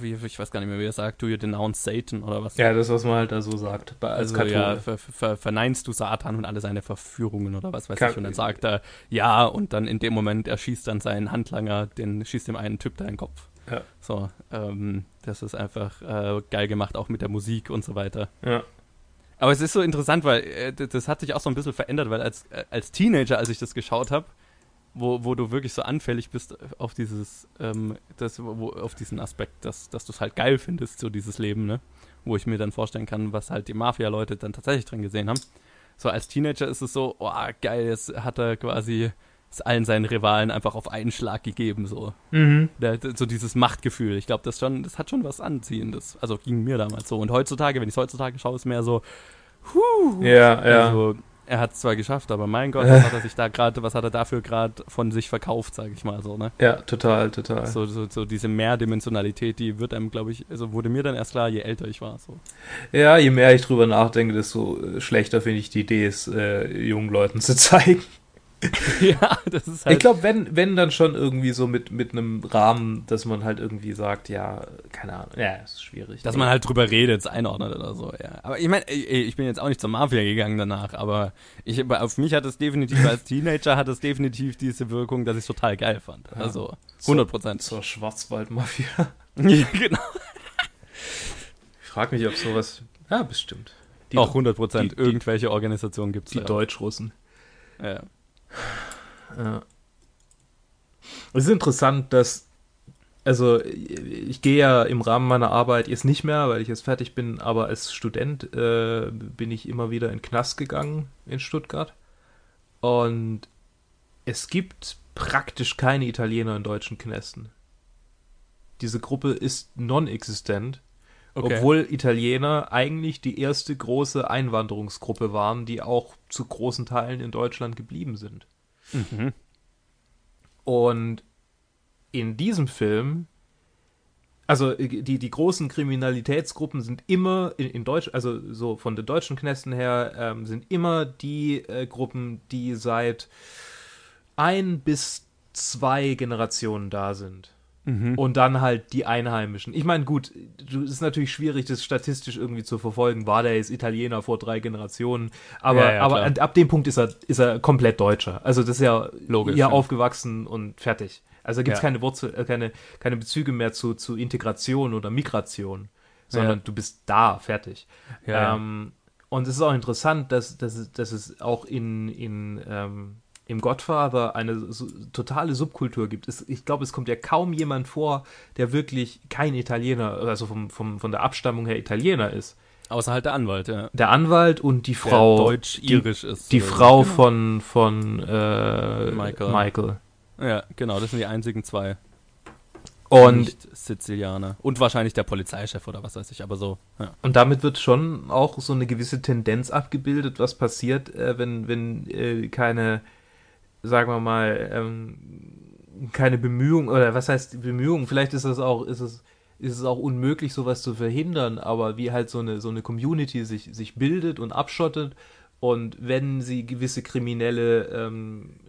S2: wie, ich weiß gar nicht mehr, wie er sagt, do you denounce Satan oder was?
S1: Ja, das, was man halt da so sagt.
S2: Als also, ja, ver, ver, verneinst du Satan und alle seine Verführungen oder was weiß Kann, ich. Und dann sagt er, ja, und dann in dem Moment erschießt dann seinen Handlanger, den schießt dem einen Typ da in den Kopf.
S1: Ja.
S2: So, ähm, das ist einfach äh, geil gemacht, auch mit der Musik und so weiter.
S1: Ja.
S2: Aber es ist so interessant, weil äh, das hat sich auch so ein bisschen verändert, weil als, äh, als Teenager, als ich das geschaut habe, wo, wo du wirklich so anfällig bist auf dieses, ähm, das, wo, auf diesen Aspekt, dass, dass du es halt geil findest, so dieses Leben, ne? Wo ich mir dann vorstellen kann, was halt die Mafia-Leute dann tatsächlich drin gesehen haben. So als Teenager ist es so, oh geil, jetzt hat er quasi allen seinen Rivalen einfach auf einen Schlag gegeben, so.
S1: Mhm.
S2: Der, so dieses Machtgefühl. Ich glaube, das schon, das hat schon was Anziehendes. Also ging mir damals so. Und heutzutage, wenn ich es heutzutage schaue, ist mehr so,
S1: huh, ja, ja.
S2: Er hat es zwar geschafft, aber mein Gott, was hat er sich da gerade, was hat er dafür gerade von sich verkauft, sage ich mal so, ne?
S1: Ja, total, total.
S2: So, so, so diese Mehrdimensionalität, die wird einem, glaube ich, also wurde mir dann erst klar, je älter ich war. So.
S1: Ja, je mehr ich drüber nachdenke, desto äh, schlechter finde ich die Idee, es äh, jungen Leuten zu zeigen. ja, das ist halt. Ich glaube, wenn, wenn dann schon irgendwie so mit, mit einem Rahmen, dass man halt irgendwie sagt, ja, keine Ahnung, ja, ist schwierig.
S2: Dass man halt drüber redet, einordnet oder so, ja. Aber ich meine, ich bin jetzt auch nicht zur Mafia gegangen danach, aber ich, auf mich hat es definitiv, als Teenager hat es definitiv diese Wirkung, dass ich es total geil fand. Ja. Also 100 Prozent.
S1: Zur Schwarzwaldmafia. ja, genau. Ich frage mich, ob sowas. Ja, bestimmt.
S2: Die, auch 100 Prozent. Irgendwelche Organisationen gibt es.
S1: Die ja. Deutschrussen. Ja. Ja. Es ist interessant, dass. Also, ich gehe ja im Rahmen meiner Arbeit jetzt nicht mehr, weil ich jetzt fertig bin, aber als Student äh, bin ich immer wieder in Knast gegangen in Stuttgart. Und es gibt praktisch keine Italiener in deutschen Knästen. Diese Gruppe ist non-existent. Okay. Obwohl Italiener eigentlich die erste große Einwanderungsgruppe waren, die auch zu großen Teilen in Deutschland geblieben sind. Mhm. Und in diesem Film, also die, die großen Kriminalitätsgruppen sind immer in, in Deutsch, also so von den deutschen Knästen her, ähm, sind immer die äh, Gruppen, die seit ein bis zwei Generationen da sind. Mhm. Und dann halt die Einheimischen. Ich meine, gut, es ist natürlich schwierig, das statistisch irgendwie zu verfolgen. War der jetzt Italiener vor drei Generationen? Aber, ja, ja, aber ab dem Punkt ist er, ist er komplett Deutscher. Also das ist ja Logisch, hier ja. aufgewachsen und fertig. Also gibt es keine Wurzel, äh, keine, keine Bezüge mehr zu, zu Integration oder Migration, sondern du bist da, fertig. Ähm, und es ist auch interessant, dass, dass, dass es auch in, in ähm, im Godfather eine so, totale Subkultur gibt. Es, ich glaube, es kommt ja kaum jemand vor, der wirklich kein Italiener, also vom, vom, von der Abstammung her Italiener ist.
S2: Außer halt der Anwalt, ja.
S1: Der Anwalt und die Frau.
S2: Deutsch-irisch ist.
S1: Die Frau genau. von, von äh, Michael. Michael.
S2: Ja, genau, das sind die einzigen zwei.
S1: Und Nicht
S2: Sizilianer. Und wahrscheinlich der Polizeichef oder was weiß ich, aber so.
S1: Ja. Und damit wird schon auch so eine gewisse Tendenz abgebildet, was passiert, äh, wenn, wenn äh, keine sagen wir mal, ähm, keine Bemühungen, oder was heißt Bemühungen, vielleicht ist es auch, ist es, ist es auch unmöglich, sowas zu verhindern, aber wie halt so eine, so eine Community sich, sich bildet und abschottet und wenn sie gewisse kriminelle ähm,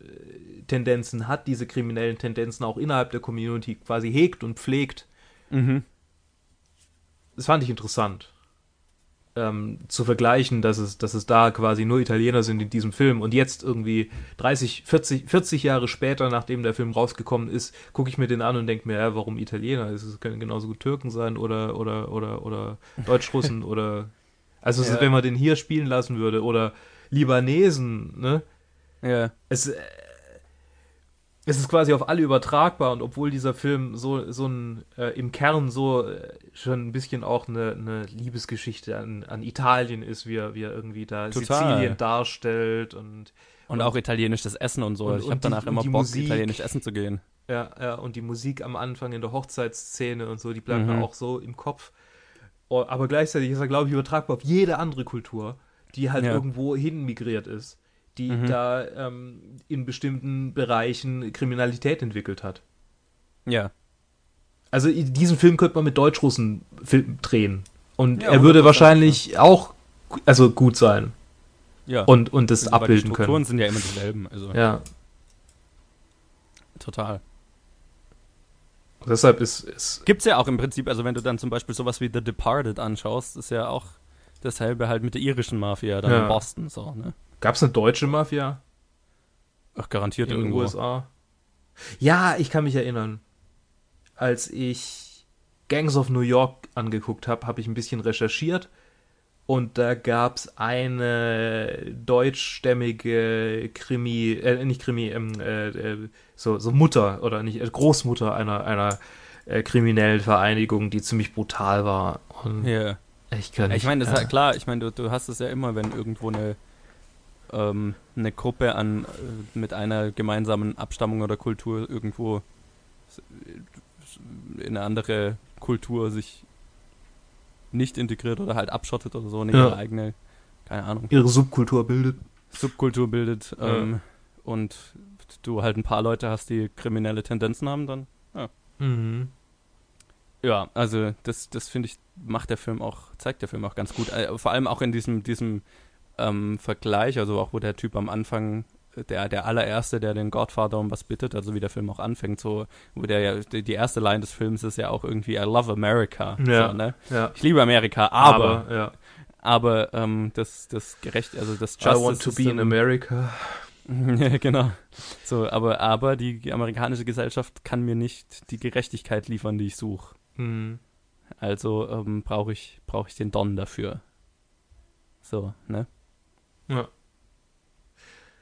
S1: Tendenzen hat, diese kriminellen Tendenzen auch innerhalb der Community quasi hegt und pflegt. Mhm. Das fand ich interessant ähm, zu vergleichen, dass es, dass es da quasi nur Italiener sind in diesem Film. Und jetzt irgendwie 30, 40, 40 Jahre später, nachdem der Film rausgekommen ist, gucke ich mir den an und denke mir, ja, warum Italiener? Es können genauso gut Türken sein oder, oder, oder, oder Deutschrussen oder. Also, ja. wenn man den hier spielen lassen würde oder Libanesen, ne?
S2: Ja.
S1: Es, äh, es ist quasi auf alle übertragbar und obwohl dieser Film so, so ein, äh, im Kern so äh, schon ein bisschen auch eine, eine Liebesgeschichte an, an Italien ist, wie er, wie er irgendwie da Total. Sizilien darstellt und,
S2: und, und auch italienisches Essen und so. Und, ich habe danach immer Bock, Musik, italienisch essen zu gehen.
S1: Ja, ja, und die Musik am Anfang in der Hochzeitsszene und so, die bleibt mhm. mir auch so im Kopf. Oh, aber gleichzeitig ist er, glaube ich, übertragbar auf jede andere Kultur, die halt ja. irgendwo hin migriert ist die mhm. da ähm, in bestimmten Bereichen Kriminalität entwickelt hat.
S2: Ja.
S1: Also diesen Film könnte man mit Deutschrussen drehen. Und ja, er würde wahrscheinlich ja. auch also gut sein.
S2: Ja.
S1: Und, und das also, abbilden
S2: die
S1: Strukturen können.
S2: sind ja immer dieselben. Also.
S1: Ja.
S2: Total.
S1: deshalb ist es.
S2: Gibt's ja auch im Prinzip, also wenn du dann zum Beispiel sowas wie The Departed anschaust, ist ja auch dasselbe halt mit der irischen Mafia dann ja. in Boston so, ne?
S1: Gab es eine deutsche Mafia?
S2: Ach, garantiert
S1: in den USA. Ja, ich kann mich erinnern. Als ich Gangs of New York angeguckt habe, habe ich ein bisschen recherchiert und da gab es eine deutschstämmige Krimi, äh, nicht Krimi, ähm, äh, äh, so, so Mutter oder nicht, äh, Großmutter einer, einer äh, kriminellen Vereinigung, die ziemlich brutal war.
S2: Und ja. Ich kann nicht, Ich meine, das ist ja klar, ich meine, du, du hast es ja immer, wenn irgendwo eine ähm, eine Gruppe an äh, mit einer gemeinsamen Abstammung oder Kultur irgendwo in eine andere Kultur sich nicht integriert oder halt abschottet oder so, eine ja. ihre eigene, keine Ahnung.
S1: Ihre Subkultur bildet.
S2: Subkultur bildet ja. ähm, und du halt ein paar Leute hast, die kriminelle Tendenzen haben, dann ja. Mhm. Ja, also das, das finde ich, macht der Film auch, zeigt der Film auch ganz gut. Äh, vor allem auch in diesem, diesem ähm, Vergleich, also auch wo der Typ am Anfang der, der allererste, der den Godfather um was bittet, also wie der Film auch anfängt, so, wo der ja, die, die erste Line des Films ist ja auch irgendwie I love America.
S1: Ja,
S2: so, ne?
S1: ja.
S2: Ich liebe Amerika, aber,
S1: aber ja.
S2: aber ähm, das, das gerecht, also das
S1: I want to be in America.
S2: Ja, genau. So, aber, aber die amerikanische Gesellschaft kann mir nicht die Gerechtigkeit liefern, die ich suche.
S1: Mhm.
S2: Also ähm, brauche ich, brauch ich den Don dafür. So, ne?
S1: Ja.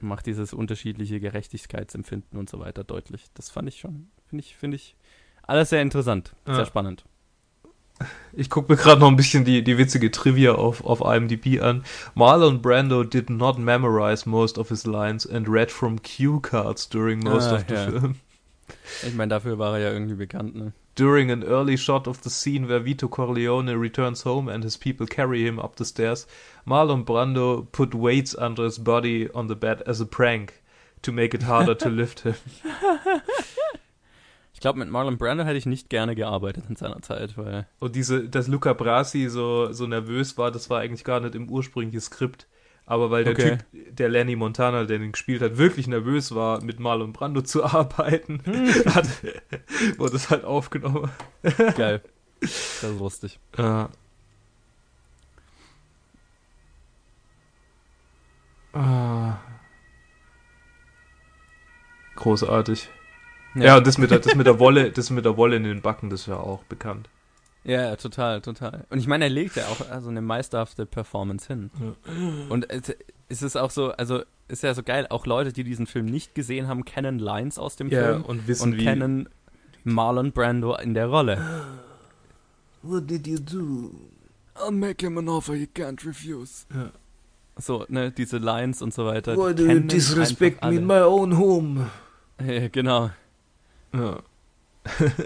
S2: Macht dieses unterschiedliche Gerechtigkeitsempfinden und so weiter deutlich. Das fand ich schon, finde ich, finde ich alles sehr interessant,
S1: Ja.
S2: sehr spannend.
S1: Ich gucke mir gerade noch ein bisschen die, die witzige Trivia auf, auf IMDb an. Marlon Brando did not memorize most of his lines and read from cue cards during most
S2: Ah,
S1: of the
S2: ja.
S1: film.
S2: Ich meine, dafür war er ja irgendwie bekannt, ne?
S1: During an early shot of the scene where Vito Corleone returns home and his people carry him up the stairs, Marlon Brando put weights under his body on the bed as a prank to make it harder to lift him.
S2: Ich glaube, mit Marlon Brando hätte ich nicht gerne gearbeitet in seiner Zeit, weil
S1: Und diese, dass Luca Brasi so, so nervös war, das war eigentlich gar nicht im ursprünglichen Skript. Aber weil der
S2: Okay.
S1: Typ, der Lenny Montana, der den gespielt hat, wirklich nervös war, mit Marlon Brando zu arbeiten, hat, wurde es halt aufgenommen.
S2: geil. Das ist lustig.
S1: Ja. Ah. Großartig. Ja, und das mit, der, das mit der Wolle, das mit der Wolle in den Backen, das ist ja auch bekannt.
S2: Ja, ja, total, total. Und ich meine, er legt ja auch also eine meisterhafte Performance hin. Und es, ist auch so, also ist ja so geil, auch Leute, die diesen Film nicht gesehen haben, kennen Lines aus dem
S1: Ja,
S2: Film
S1: und wissen
S2: und
S1: wie.
S2: kennen Marlon Brando in der Rolle.
S1: What did you do?
S2: I'll make him an offer he can't refuse.
S1: Ja.
S2: So, ne, diese Lines und so weiter.
S1: Why do you disrespect me in my own home?
S2: Ja, genau.
S1: Ja.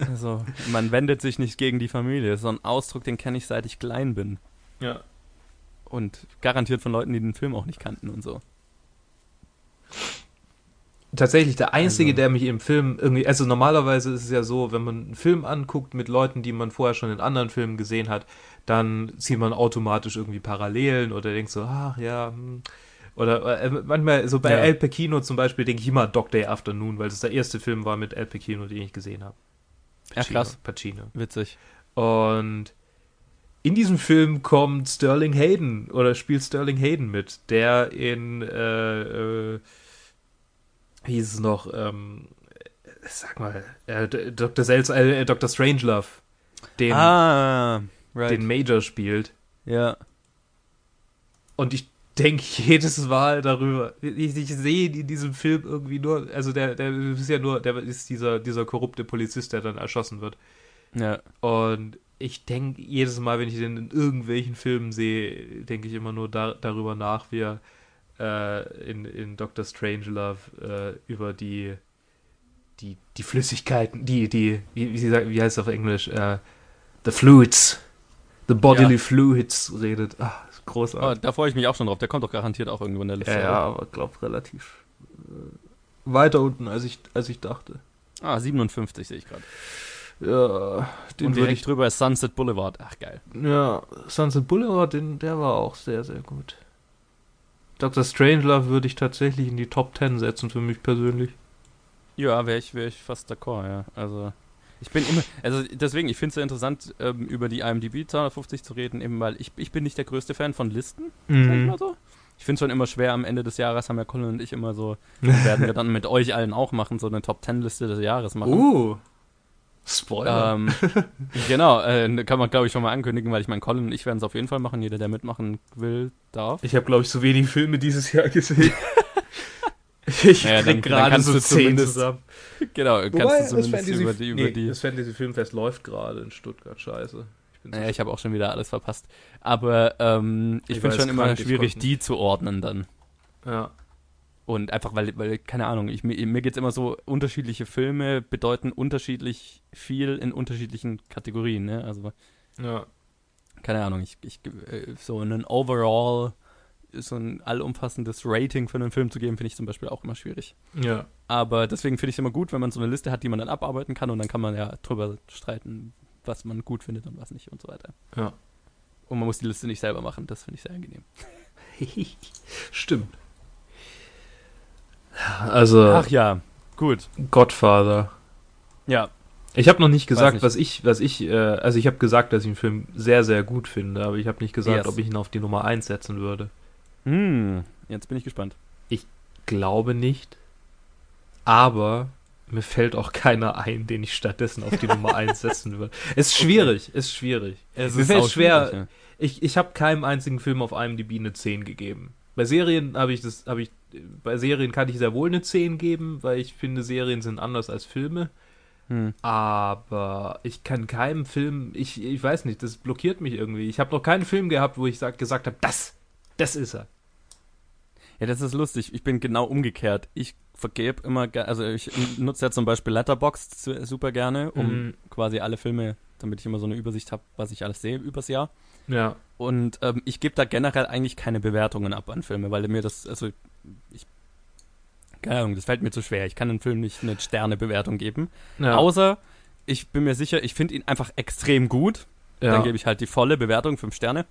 S2: Also, man wendet sich nicht gegen die Familie. So ein Ausdruck, den kenne ich seit ich klein bin.
S1: ja.
S2: Und garantiert von Leuten, die den Film auch nicht kannten und so.
S1: Tatsächlich der einzige,
S2: Also-
S1: der mich im Film irgendwie, also normalerweise ist es ja so, wenn man einen Film anguckt mit Leuten, die man vorher schon in anderen Filmen gesehen hat, dann zieht man automatisch irgendwie Parallelen oder denkt so, ach ja, hm. oder äh, manchmal, so bei
S2: Ja.
S1: El Pacino zum Beispiel, denke ich immer Dog Day Afternoon, weil das der erste Film war mit El Pacino, den ich gesehen habe.
S2: Ja, krass.
S1: Pacino.
S2: Witzig.
S1: Und in diesem Film kommt Sterling Hayden oder spielt Sterling Hayden mit, der in, äh, äh, wie hieß es noch, ähm, sag mal, äh, Dr. Selz, äh, Dr. Strangelove, den,
S2: ah, right.
S1: den Major spielt.
S2: ja.
S1: Und ich denke jedes Mal darüber. Ich, ich sehe in diesem Film irgendwie nur, also der, der ist ja nur, der ist dieser, dieser korrupte Polizist, der dann erschossen wird.
S2: Ja.
S1: Und ich denke jedes Mal, wenn ich den in irgendwelchen Filmen sehe, denke ich immer nur da, darüber nach, wie er äh, in, in Dr. Strangelove äh, über die, die, die Flüssigkeiten, die, die, wie, wie, sie wie heißt es auf Englisch? Äh, the fluids. The bodily
S2: Ja.
S1: fluids redet. Ah, ist
S2: Oh,
S1: großartig.
S2: da freue ich mich auch schon drauf. Der kommt doch garantiert auch irgendwo in der Liste.
S1: ja, ja, aber glaub relativ äh, weiter unten, als ich, als ich dachte.
S2: Ah, 57 sehe ich gerade.
S1: Ja, den
S2: Und
S1: würde
S2: direkt
S1: ich
S2: drüber ist Sunset Boulevard. Ach, geil.
S1: Ja, Sunset Boulevard, den, der war auch sehr, sehr gut. Dr. Strangelove würde ich tatsächlich in die Top 10 setzen für mich persönlich.
S2: Ja, wäre ich, wär ich fast d'accord, ja. Also, ich bin immer, also deswegen, ich finde es sehr interessant, ähm, über die IMDb 250 zu reden, eben weil ich, ich bin nicht der größte Fan von Listen, sag ich mal so. Ich finde es schon immer schwer, am Ende des Jahres haben ja Colin und ich immer so, werden wir dann mit euch allen auch machen, so eine Top 10 Liste des Jahres machen.
S1: Uh, Spoiler.
S2: Ähm, genau, äh, kann man glaube ich schon mal ankündigen, weil ich meine, Colin und ich werden es auf jeden Fall machen. Jeder, der mitmachen will, darf.
S1: ich habe, glaube ich, so wenig Filme dieses Jahr gesehen. ich
S2: Ja, dann-
S1: krieg gerade
S2: kannst
S1: so
S2: du
S1: 10
S2: zumindest-
S1: zusammen.
S2: genau, kannst du
S1: das
S2: zumindest
S1: Fantasy,
S2: über die, über
S1: nee,
S2: die
S1: das Fantasy Filmfest läuft gerade in Stuttgart. Scheiße. Ich bin
S2: Naja, ich habe auch schon wieder alles verpasst. Aber ähm, ich
S1: Ich
S2: finde schon immer schwierig, die zu ordnen dann.
S1: ja.
S2: Und einfach, weil, weil keine Ahnung, ich, mir, mir geht es immer so, unterschiedliche Filme bedeuten unterschiedlich viel in unterschiedlichen Kategorien. Ne? Also,
S1: ja.
S2: keine Ahnung, ich, ich äh, so einen Overall, so ein allumfassendes Rating für einen Film zu geben, finde ich zum Beispiel auch immer schwierig.
S1: Ja.
S2: Aber deswegen finde ich es immer gut, wenn man so eine Liste hat, die man dann abarbeiten kann und dann kann man ja drüber streiten, was man gut findet und was nicht und so weiter.
S1: Ja.
S2: Und man muss die Liste nicht selber machen, das finde ich sehr angenehm.
S1: Stimmt. Also,
S2: Ach ja, gut.
S1: Godfather.
S2: Ja,
S1: Ich habe noch nicht gesagt,
S2: nicht.
S1: was ich, was ich, äh, also ich habe gesagt, dass ich den Film sehr, sehr gut finde, aber ich habe nicht gesagt,
S2: Yes.
S1: ob ich ihn auf die Nummer 1 setzen würde.
S2: Hm, jetzt bin ich gespannt.
S1: Glaube nicht, aber mir fällt auch keiner ein, den ich stattdessen auf die Nummer 1 setzen würde. Ist schwierig, ist schwierig.
S2: Es
S1: Mir
S2: ist
S1: fällt schwer,
S2: schwierig,
S1: Ich, ich habe keinem einzigen Film auf IMDb eine 10 gegeben. Bei Serien habe ich das, habe ich, bei Serien kann ich sehr wohl eine 10 geben, weil ich finde, Serien sind anders als Filme.
S2: ja. Hm.
S1: Aber ich kann keinem Film, ich, ich weiß nicht, das blockiert mich irgendwie. Ich habe noch keinen Film gehabt, wo ich sag, gesagt habe, das, das ist er.
S2: Ja, das ist lustig. Ich bin genau umgekehrt. Ich vergebe immer, also ich nutze ja zum Beispiel Letterboxd su- super gerne, um
S1: Mhm.
S2: quasi alle Filme, damit ich immer so eine Übersicht habe, was ich alles sehe übers Jahr.
S1: Ja.
S2: Und ähm, ich gebe da generell eigentlich keine Bewertungen ab an Filme, weil mir das, also ich, keine Ahnung, das fällt mir zu schwer. Ich kann einem Film nicht eine Sternebewertung geben.
S1: ja.
S2: Außer, ich bin mir sicher, ich finde ihn einfach extrem gut.
S1: ja.
S2: Dann gebe ich halt die volle Bewertung, fünf Sterne.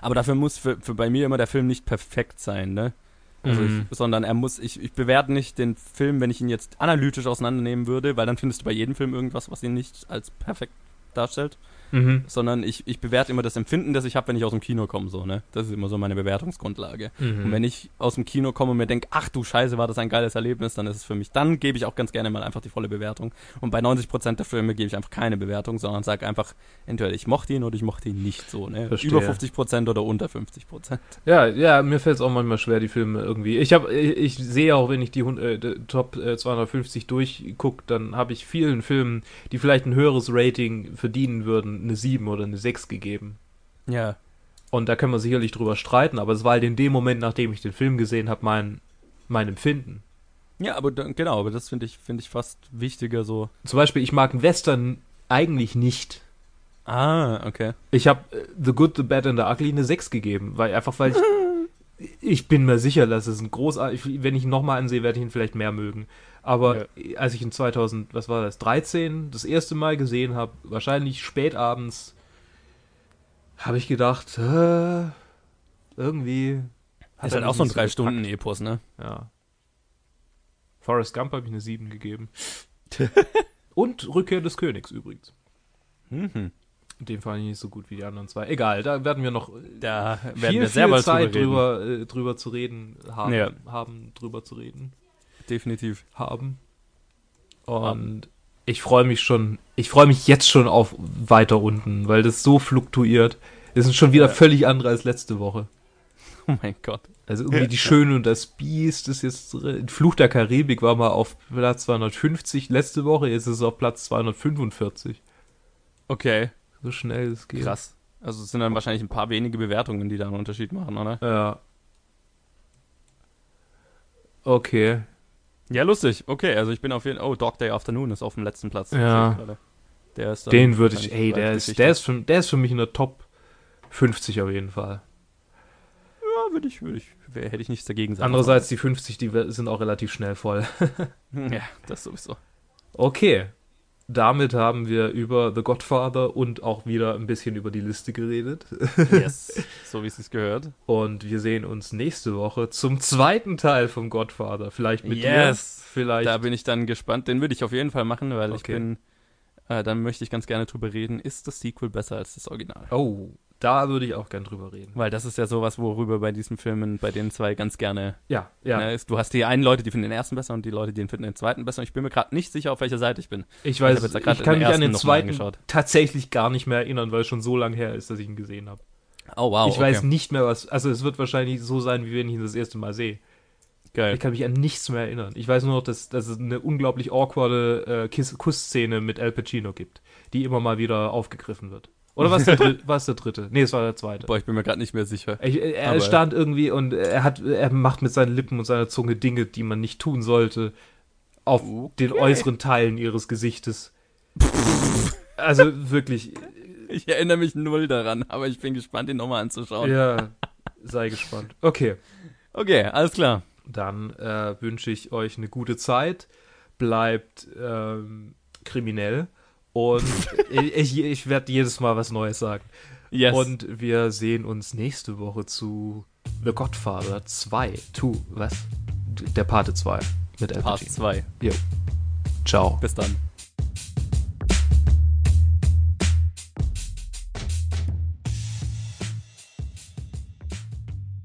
S2: Aber dafür muss für, für bei mir immer der Film nicht perfekt sein, ne? Also
S1: Mhm.
S2: ich, sondern er muss, ich, ich bewerte nicht den Film, wenn ich ihn jetzt analytisch auseinandernehmen würde, weil dann findest du bei jedem Film irgendwas, was ihn nicht als perfekt darstellt,
S1: Mhm.
S2: sondern ich, ich bewerte immer das Empfinden, das ich habe, wenn ich aus dem Kino komme, so, ne? Das ist immer so meine Bewertungsgrundlage.
S1: Mhm.
S2: Und wenn ich aus dem Kino komme und mir denke, ach du Scheiße, war das ein geiles Erlebnis, dann ist es für mich, dann gebe ich auch ganz gerne mal einfach die volle Bewertung. Und bei 90% der Filme gebe ich einfach keine Bewertung, sondern sage einfach, entweder ich mochte ihn oder ich mochte ihn nicht so, ne?
S1: Verstehe.
S2: Über 50% oder unter 50%.
S1: Ja, ja, mir fällt es auch manchmal schwer, die Filme irgendwie. Ich habe, ich, ich sehe auch, wenn ich die, äh, Top äh, 250 durchgucke, dann habe ich vielen Filmen, die vielleicht ein höheres Rating verdienen würden, eine 7 oder eine 6 gegeben.
S2: Ja.
S1: Und da können wir sicherlich drüber streiten, aber es war halt in dem Moment, nachdem ich den Film gesehen habe, mein, mein Empfinden.
S2: Ja, aber genau, aber das finde ich, finde ich fast wichtiger so.
S1: Zum Beispiel, ich mag Western eigentlich nicht.
S2: Ah, okay.
S1: Ich habe äh, The Good, The Bad and The Ugly eine 6 gegeben, weil einfach weil ich ich bin mir sicher, dass es ein großartig, wenn ich ihn nochmal ansehe, werde ich ihn vielleicht mehr mögen. Aber als ich in 2000, was war das, 13 das erste Mal gesehen habe, wahrscheinlich spät abends, habe ich gedacht, äh, irgendwie hat
S2: Ist halt auch so ein
S1: nicht
S2: drei
S1: gepackt.
S2: Stunden Epos, ne?
S1: Ja. Forrest Gump habe ich eine 7 gegeben. Und Rückkehr des Königs übrigens.
S2: Mhm.
S1: Den fand ich nicht so gut wie die anderen zwei. Egal, da werden wir noch
S2: Da werden
S1: viel,
S2: wir sehr
S1: viel Zeit
S2: drüber reden.
S1: drüber, äh, drüber zu reden haben,
S2: Ja.
S1: haben, drüber zu reden
S2: Definitiv.
S1: haben. Und ich freue mich schon, ich freue mich jetzt schon auf weiter unten, weil das so fluktuiert. Es ist schon wieder
S2: Ja.
S1: völlig andere als letzte Woche.
S2: Oh mein Gott.
S1: Also irgendwie die Schöne und das Biest ist jetzt drin. Fluch der Karibik war mal auf Platz 250 letzte Woche, jetzt ist es auf Platz 245.
S2: Okay,
S1: So schnell es geht.
S2: krass. Also es sind dann wahrscheinlich ein paar wenige Bewertungen, die da einen Unterschied machen, oder?
S1: Ja. Okay.
S2: Ja, lustig. Okay, also ich bin auf jeden Fall. Oh, Dog Day Afternoon ist auf dem letzten Platz.
S1: Ja.
S2: Der ist
S1: Den würde ich, ey, der ist, der ist, für, der ist für mich in der Top 50 auf jeden Fall.
S2: Ja, würde ich, würde ich, wär, hätte ich nichts dagegen sagen.
S1: Andererseits, die 50, die sind auch relativ schnell voll.
S2: Ja, das sowieso.
S1: Okay. Damit haben wir über The Godfather und auch wieder ein bisschen über die Liste geredet.
S2: Yes. so wie es sich gehört.
S1: Und wir sehen uns nächste Woche zum zweiten Teil vom Godfather. Vielleicht mit
S2: Yes.
S1: dir. Vielleicht.
S2: Da bin ich dann gespannt. Den würde ich auf jeden Fall machen, weil ich
S1: Okay.
S2: bin. Äh, dann möchte ich ganz gerne drüber reden. Ist das Sequel besser als das Original?
S1: oh, da würde ich auch gern drüber reden.
S2: Weil das ist ja sowas, worüber bei diesen Filmen, bei den zwei ganz gerne.
S1: Ja, ja.
S2: Ne, ist, du hast die einen Leute, die finden den ersten besser und die Leute, die finden den zweiten besser. Und ich bin mir gerade nicht sicher, auf welcher Seite ich bin.
S1: Ich
S2: Ich
S1: weiß, ich,
S2: grad
S1: kann
S2: den
S1: mich an den zweiten tatsächlich gar nicht mehr erinnern, weil es schon so lange her ist, dass ich ihn gesehen habe.
S2: Oh, wow.
S1: ich weiß nicht mehr was. Also es wird wahrscheinlich so sein, wie wenn ich ihn das erste Mal sehe.
S2: Geil.
S1: Ich kann mich an nichts mehr erinnern. Ich weiß nur noch, dass, dass es eine unglaublich awkwarde äh, Kussszene mit Al Pacino gibt, die immer mal wieder aufgegriffen wird. Oder was der, Dr der dritte? Nee, es war der zweite.
S2: Boah, ich bin mir gerade nicht mehr sicher.
S1: Ich, er
S2: Aber-
S1: stand irgendwie und er hat, er macht mit seinen Lippen und seiner Zunge Dinge, die man nicht tun sollte, auf den äußeren Teilen ihres Gesichtes. Also wirklich,
S2: Ich erinnere mich null daran, aber ich bin gespannt, ihn nochmal anzuschauen.
S1: ja, sei gespannt. Okay,
S2: Okay, alles klar.
S1: dann äh, wünsche ich euch eine gute Zeit. Bleibt ähm, kriminell und ich, ich werde jedes Mal was Neues sagen.
S2: Yes.
S1: Und wir sehen uns nächste Woche zu The Godfather 2. Tu, was? der Pate 2 mit Al
S2: Part
S1: Pacino.
S2: 2.
S1: Jo. Ciao.
S2: Bis dann.